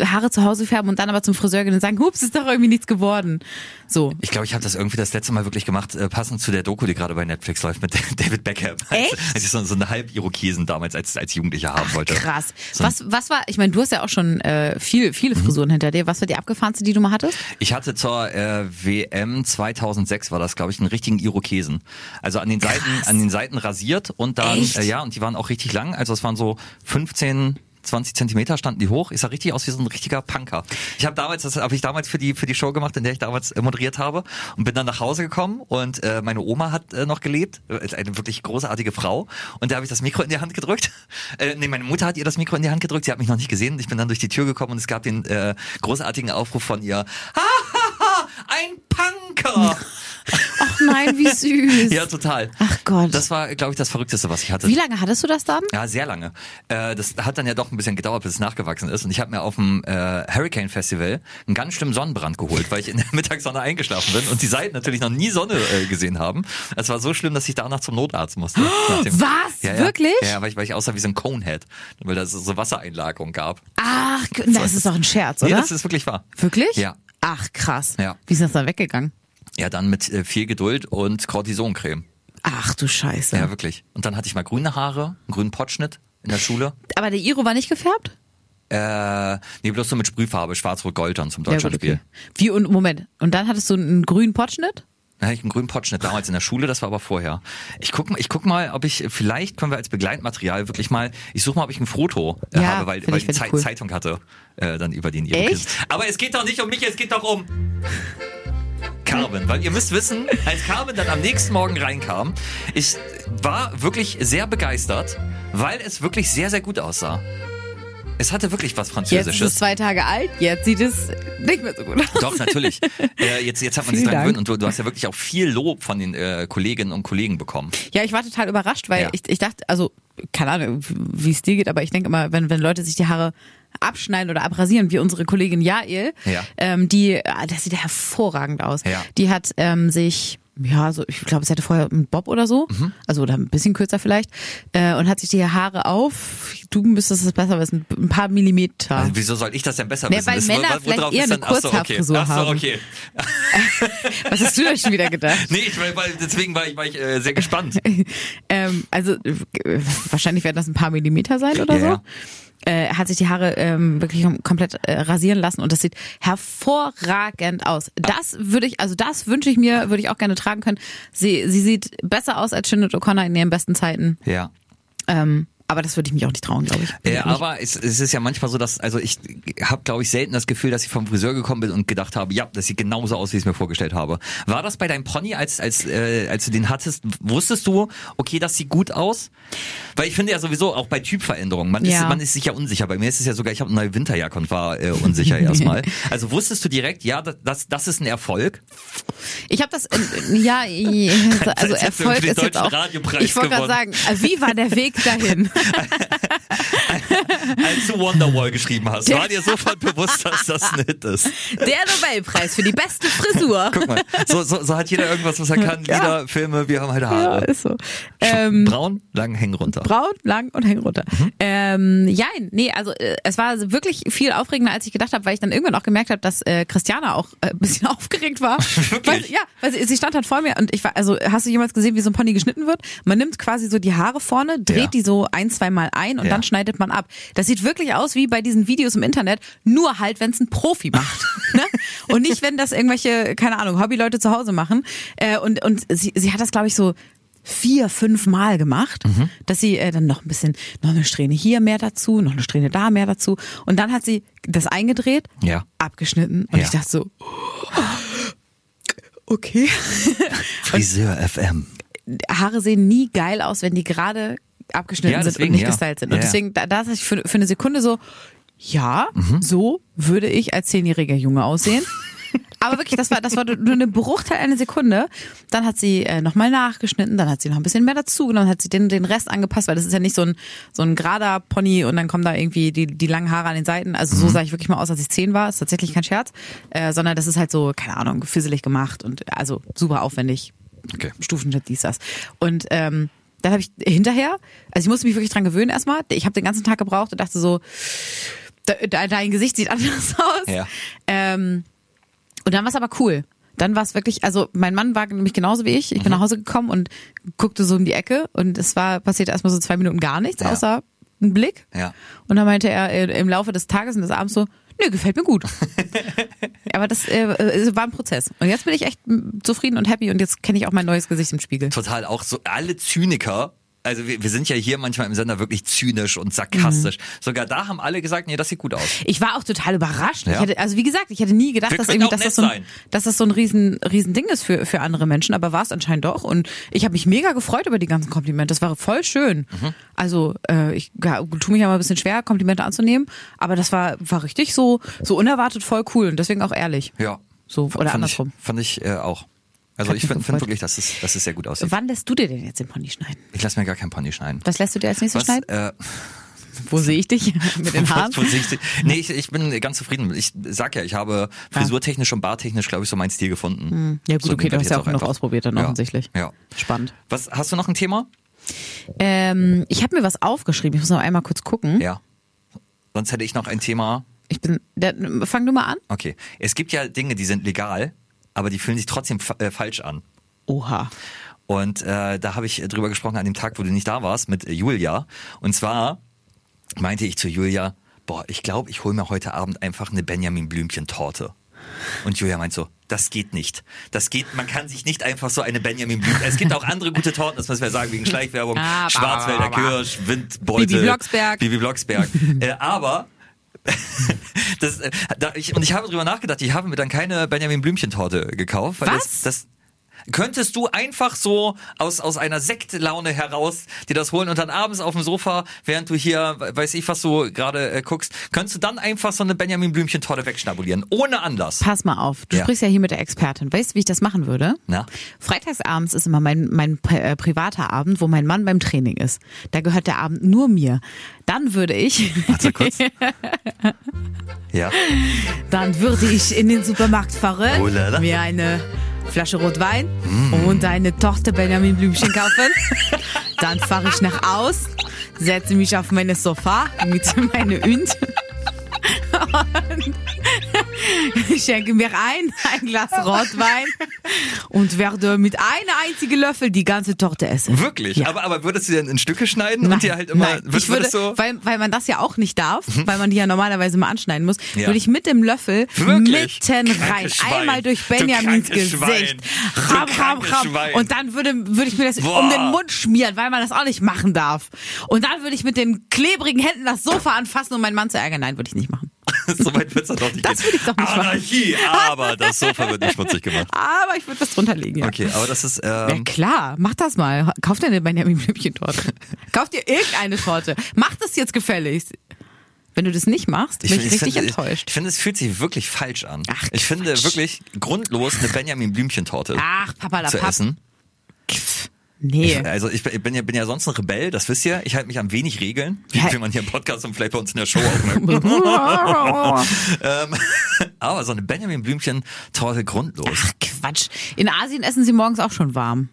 Haare zu Hause färben und dann aber zum Friseur gehen und sagen, hups, ist doch irgendwie nichts geworden. So. Ich glaube, ich habe das irgendwie das letzte Mal wirklich gemacht, äh, passend zu der Doku, die gerade bei Netflix läuft mit David Beckham. Echt? Als ich so, so eine Halb-Irokesen damals als, als Jugendlicher haben wollte. Krass. So, Was, was war, ich meine, du hast ja auch schon äh, viel, viele Mhm. Frisuren hinter dir. Was war die abgefahrenste, die du mal hattest? Ich hatte zur äh, WM 2006 war das, glaube ich, einen richtigen Irokesen. Also an den Seiten, Krass. an den Seiten rasiert und dann, äh, ja, und die waren auch richtig lang. Also es waren so 15 20 Zentimeter standen die hoch. Ich sah richtig aus wie so ein richtiger Punker. Ich habe damals, das habe ich damals für die für die Show gemacht, in der ich damals äh, moderiert habe und bin dann nach Hause gekommen und äh, meine Oma hat äh, noch gelebt, äh, eine wirklich großartige Frau und da habe ich das Mikro in die Hand gedrückt. Äh, nee, meine Mutter hat ihr das Mikro in die Hand gedrückt. Sie hat mich noch nicht gesehen. Ich bin dann durch die Tür gekommen und es gab den äh, großartigen Aufruf von ihr. Ein Punker. Ach nein, wie süß. ja, total. Ach Gott. Das war, glaube ich, das Verrückteste, was ich hatte. Wie lange hattest du das dann? Ja, sehr lange. Äh, das hat dann ja doch ein bisschen gedauert, bis es nachgewachsen ist. Und ich habe mir auf dem äh, Hurricane Festival einen ganz schlimmen Sonnenbrand geholt, weil ich in der Mittagssonne eingeschlafen bin und die Seiten natürlich noch nie Sonne äh, gesehen haben. Es war so schlimm, dass ich danach zum Notarzt musste. Dem- was? Ja, ja. Wirklich? Ja, weil ich, weil ich aussah wie so ein Conehead, weil da so Wassereinlagerung gab. Ach, das ist doch ein Scherz, Nee, oder? das ist wirklich wahr. Wirklich? Ja. Ach, krass. Ja. Wie ist das dann weggegangen? Ja, dann mit äh, viel Geduld und Cortisoncreme. Ach du Scheiße. Ja, wirklich. Und dann hatte ich mal grüne Haare, einen grünen Potschnitt in der Schule. Aber der Iro war nicht gefärbt? Äh, nee, bloß so mit Sprühfarbe, schwarz-rot-gold dann zum Ja, Deutschlandspiel. okay. Wie und Moment. Und dann hattest du einen grünen Potschnitt? Da hatte ich einen grünen Potschnitt damals in der Schule, das war aber vorher. Ich guck, mal- ich guck mal, ob ich, vielleicht können wir als Begleitmaterial wirklich mal, ich suche mal, ob ich ein Foto äh, Ja, habe, weil, weil ich- die Zeit, cool. Zeitung hatte, äh, dann über den. Echt? Aber es geht doch nicht um mich, es geht doch um Carmen. Weil ihr müsst wissen, als Carmen dann am nächsten Morgen reinkam, ich war wirklich sehr begeistert, weil es wirklich sehr, sehr gut aussah. Es hatte wirklich was Jetzt ist Französisches. es zwei Tage alt, jetzt sieht es nicht mehr so gut aus. Doch, natürlich. Äh, jetzt, jetzt hat man sich dran gewöhnt und du, du hast ja wirklich auch viel Lob von den äh, Kolleginnen und Kollegen bekommen. Ja, ich war total überrascht, weil Ja. ich, ich dachte, also, keine Ahnung, wie es dir geht, aber ich denke immer, wenn, wenn Leute sich die Haare abschneiden oder abrasieren, wie unsere Kollegin Jael, Ja. ähm, die, ah, das sieht hervorragend aus. Ja. Die hat ähm, sich, ja, so, ich glaube, sie hatte vorher einen Bob oder so, Mhm. also oder ein bisschen kürzer vielleicht, äh, und hat sich die Haare auf, du müsstest es besser wissen, ein paar Millimeter. Also, wieso soll ich das denn besser Nee, wissen? weil Das- Männer worauf vielleicht ist eher eine okay. Kurzhaarfrisur Ach so, haben. okay. Was hast du denn schon wieder gedacht? Nee, ich, weil, deswegen war ich, war ich äh, sehr gespannt. ähm, also äh, wahrscheinlich werden das ein paar Millimeter sein oder Ja, so. Äh, hat sich die Haare ähm, wirklich kom- komplett äh, rasieren lassen und das sieht hervorragend aus. Das würde ich, also das wünsche ich mir, würde ich auch gerne tragen können. Sie, sie sieht besser aus als Sinead O'Connor in ihren besten Zeiten. Ja. Ähm, aber das würde ich mich auch nicht trauen, glaube ich. Äh, aber es, es ist ja manchmal so, dass, also ich habe, glaube ich, selten das Gefühl, dass ich vom Friseur gekommen bin und gedacht habe, ja, das sieht genauso aus, wie ich es mir vorgestellt habe. War das bei deinem Pony, als, als, äh, als du den hattest, wusstest du, okay, das sieht gut aus? Weil ich finde ja sowieso auch bei Typveränderungen, man, ist, Ja. man ist sich ja unsicher. Bei mir ist es ja sogar, ich habe eine neue Winterjacke und war äh, unsicher erstmal. Also wusstest du direkt, ja, das, das, das ist ein Erfolg? Ich habe das, äh, ja, also Erfolg ist jetzt auch. Ich wollte gerade sagen, äh, wie war der Weg dahin? Als du Wonderwall geschrieben hast, war dir sofort bewusst, dass das ein Hit ist. Der Nobelpreis für die beste Frisur. Guck mal, so, so, so hat jeder irgendwas, was er kann. Ja. Lieder, Filme, wir haben halt Ja, Haare. ist so. Ähm, Braun, lang, hängen runter. braun, lang und hängen runter. Mhm. Ähm, ja, nee, also äh, es war wirklich viel aufregender, als ich gedacht habe, weil ich dann irgendwann auch gemerkt habe, dass äh, Christiana auch äh, ein bisschen aufgeregt war. Weil, ja, weil sie, sie stand halt vor mir und ich war, also hast du jemals gesehen, wie so ein Pony geschnitten wird? Man nimmt quasi so die Haare vorne, dreht Ja. die so ein, zwei Mal ein und Ja. dann schneidet man ab. Das sieht wirklich aus wie bei diesen Videos im Internet, nur halt, wenn es ein Profi macht. ne? Und nicht, wenn das irgendwelche, keine Ahnung, Hobbyleute zu Hause machen. Äh, und und sie, sie hat das, glaube ich, so vier, fünf Mal gemacht, Mhm. dass sie äh, dann noch ein bisschen, noch eine Strähne hier mehr dazu, noch eine Strähne da mehr dazu. Und dann hat sie das eingedreht, Ja. abgeschnitten und Ja. ich dachte so, okay. Friseur FM. Haare sehen nie geil aus, wenn die gerade abgeschnitten Ja, sind deswegen, und nicht ja. gestylt sind. Und ja. deswegen, da, da dachte ich für, für eine Sekunde so, ja, Mhm. so würde ich als zehnjähriger Junge aussehen. Aber wirklich, das war, das war nur eine Bruchteil einer Sekunde. Dann hat sie äh, nochmal nachgeschnitten, dann hat sie noch ein bisschen mehr dazu genommen, hat sie den, den Rest angepasst, weil das ist ja nicht so ein, so ein gerader Pony und dann kommen da irgendwie die, die langen Haare an den Seiten. Also Mhm. so sah ich wirklich mal aus, als ich zehn war. Ist tatsächlich kein Scherz. Äh, sondern das ist halt so, keine Ahnung, fisselig gemacht und also super aufwendig. Okay. Stufenschnitt, dies, das. Und ähm, dann habe ich hinterher, also ich musste mich wirklich dran gewöhnen erstmal. Ich habe den ganzen Tag gebraucht und dachte so, dein Gesicht sieht anders aus. Ja. Ähm, und dann war es aber cool. Dann war es wirklich, also mein Mann war nämlich genauso wie ich. Ich Mhm. bin nach Hause gekommen und guckte so um die Ecke und es war passiert erstmal so zwei Minuten gar nichts, Ja. außer ein Blick. Ja. Und dann meinte er äh, im Laufe des Tages und des Abends so, nö, gefällt mir gut. Aber das äh, äh, war ein Prozess. Und jetzt bin ich echt mm, zufrieden und happy und jetzt kenne ich auch mein neues Gesicht im Spiegel. Total auch so alle Zyniker. Also wir, wir sind ja hier manchmal im Sender wirklich zynisch und sarkastisch. Mhm. Sogar da haben alle gesagt, nee, das sieht gut aus. Ich war auch total überrascht. Ja. Ich hätte, also wie gesagt, ich hätte nie gedacht, Wir dass, irgendwie, dass, das so ein, dass das so ein riesen, riesen Ding ist für, für andere Menschen, aber war es anscheinend doch. Und ich habe mich mega gefreut über die ganzen Komplimente. Das war voll schön. Mhm. Also äh, ich ja, tue mich ja mal ein bisschen schwer, Komplimente anzunehmen, aber das war, war richtig so, so unerwartet voll cool und deswegen auch ehrlich. Ja. So, oder fand andersrum. Ich, fand ich äh, auch. Also ich finde find wirklich, dass es, dass es sehr gut aussieht. Wann lässt du dir denn jetzt den Pony schneiden? Ich lasse mir gar kein Pony schneiden. Was lässt du dir als nächstes Was, schneiden? äh, Wo sehe ich dich? Mit den Haaren? was vorsichtig. Nee, ich, ich bin ganz zufrieden. Ich sag ja, ich habe frisurtechnisch und bartechnisch, glaube ich, so meinen Stil gefunden. Ja gut, So, okay, du hast ich ja auch genug einfach- ausprobiert dann Ja. offensichtlich. Ja. Spannend. Was, hast du noch ein Thema? Ähm, ich habe mir was aufgeschrieben. Ich muss noch einmal kurz gucken. Ja. Sonst hätte ich noch ein Thema. Ich bin. Der, fang du mal an. Okay. Es gibt ja Dinge, die sind legal, aber die fühlen sich trotzdem fa äh, falsch an. Oha. Und äh, da habe ich drüber gesprochen an dem Tag, wo du nicht da warst, mit äh, Julia. Und zwar meinte ich zu Julia, boah, ich glaube, ich hole mir heute Abend einfach eine Benjamin Blümchen Torte. Und Julia meint so, das geht nicht. Das geht, man kann sich nicht einfach so eine Benjamin Blümchen. Es gibt auch andere gute Torten, das müssen wir sagen, wegen Schleichwerbung. Ah, Schwarzwälder. Kirsch, Windbeutel. Bibi Blocksberg. Bibi Blocksberg. äh, aber das, äh, da, ich, und ich habe drüber nachgedacht, ich habe mir dann keine Benjamin Blümchen-Torte gekauft. Weil Was? Das, das, Könntest du einfach so aus, aus einer Sektlaune heraus dir das holen und dann abends auf dem Sofa, während du hier, weiß ich, was du gerade äh, guckst, könntest du dann einfach so eine Benjamin Blümchen-Torte wegschnabulieren, ohne Anlass. Pass mal auf, du Ja. sprichst ja hier mit der Expertin. Weißt du, wie ich das machen würde? Na? Freitagsabends ist immer mein, mein äh, privater Abend, wo mein Mann beim Training ist. Da gehört der Abend nur mir. Dann würde ich, Warte kurz. Ja. dann würde ich in den Supermarkt fahren, Oh la la. mir eine Flasche Rotwein und eine Torte Benjamin Blümchen kaufen. Dann fahre ich nach Haus, setze mich auf meine Sofa mit meiner Hund. Und ich schenke mir ein, ein Glas Rotwein und werde mit einer einzigen Löffel die ganze Torte essen. Wirklich? Ja. Aber, aber würdest du denn in Stücke schneiden und dir halt immer, nein. würdest, ich würde, du, weil, weil man das ja auch nicht darf, weil man die ja normalerweise mal anschneiden muss, Ja. würde ich mit dem Löffel Wirklich? mitten Krankes rein, Schwein. einmal durch Du Benjamins Gesicht, ram, ram, ram, und dann würde, würde ich mir das Boah. um den Mund schmieren, weil man das auch nicht machen darf. Und dann würde ich mit den klebrigen Händen das Sofa anfassen, um meinen Mann zu ärgern. Nein, würde ich nicht machen. so weit wird's doch nicht Das gehen. würde ich doch nicht machen. Anarchie, aber das Sofa wird nicht schmutzig gemacht. Aber ich würde was drunter legen, ja. Okay, aber das ist, Ja ähm, klar, mach das mal. Kauf dir eine Benjamin Blümchen Torte. Kauf dir irgendeine Torte. Mach das jetzt gefälligst. Wenn du das nicht machst, bin ich, find- richtig finde, enttäuscht. Ich finde, es fühlt sich wirklich falsch an. Ach, ich finde Quatsch. wirklich grundlos eine Benjamin Blümchen-Torte Ach, Papa, zu Papp. essen. Nee. Ich, also ich bin ja, bin ja sonst ein Rebell, das wisst ihr. Ich halte mich an wenig Regeln, wie, wie man hier im Podcast und vielleicht bei uns in der Show auch merkt. ähm, aber so eine Benjamin Blümchen-Torte grundlos. Ach, Quatsch. In Asien essen sie morgens auch schon warm.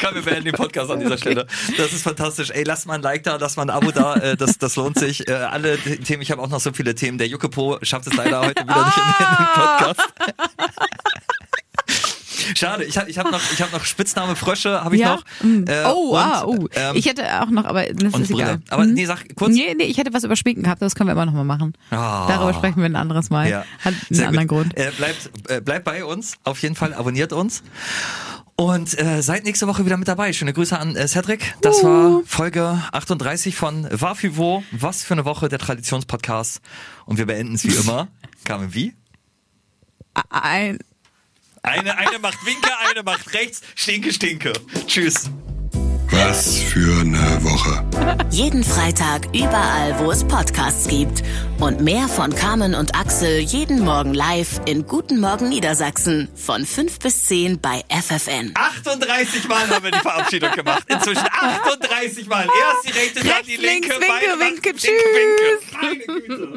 Komm, wir beenden den Podcast an dieser Stelle. Das ist fantastisch. Ey, lasst mal ein Like da, lasst mal ein Abo da. Äh, das, das lohnt sich. Äh, alle Themen, ich habe auch noch so viele Themen. Der Juckepo schafft es leider heute wieder nicht in den Podcast. Schade, ich habe ich hab noch, ich hab noch Spitzname Frösche, habe ich ja? noch. Mm. Äh, oh, und, ah, oh. ähm, ich hätte auch noch, aber das und ist Brille. egal. Aber Hm? nee, sag kurz. Nee, nee, ich hätte was über Schminken gehabt, das können wir immer noch mal machen. Ah. Darüber sprechen wir ein anderes Mal. Ja. Hat einen Sehr anderen gut. Grund. Äh, bleibt, äh, bleibt bei uns, auf jeden Fall, abonniert uns. Und äh, seid nächste Woche wieder mit dabei. Schöne Grüße an äh, Cedric. Das war Folge 38 von Wafivo. Was für eine Woche, der Traditionspodcast. Und wir beenden es wie immer. Carmen, wie? Ein, Eine, eine macht Winke, eine macht rechts. Stinke, stinke. Tschüss. Was für eine Woche. Jeden Freitag überall, wo es Podcasts gibt. Und mehr von Carmen und Axel jeden Morgen live in Guten Morgen Niedersachsen von 5 bis 10 bei FFN. 38 Mal haben wir die Verabschiedung gemacht. Inzwischen 38 Mal. Erst die rechte, dann die Rechts, links, linke. winke, beide winke, machen Winke, winke. Meine Güte.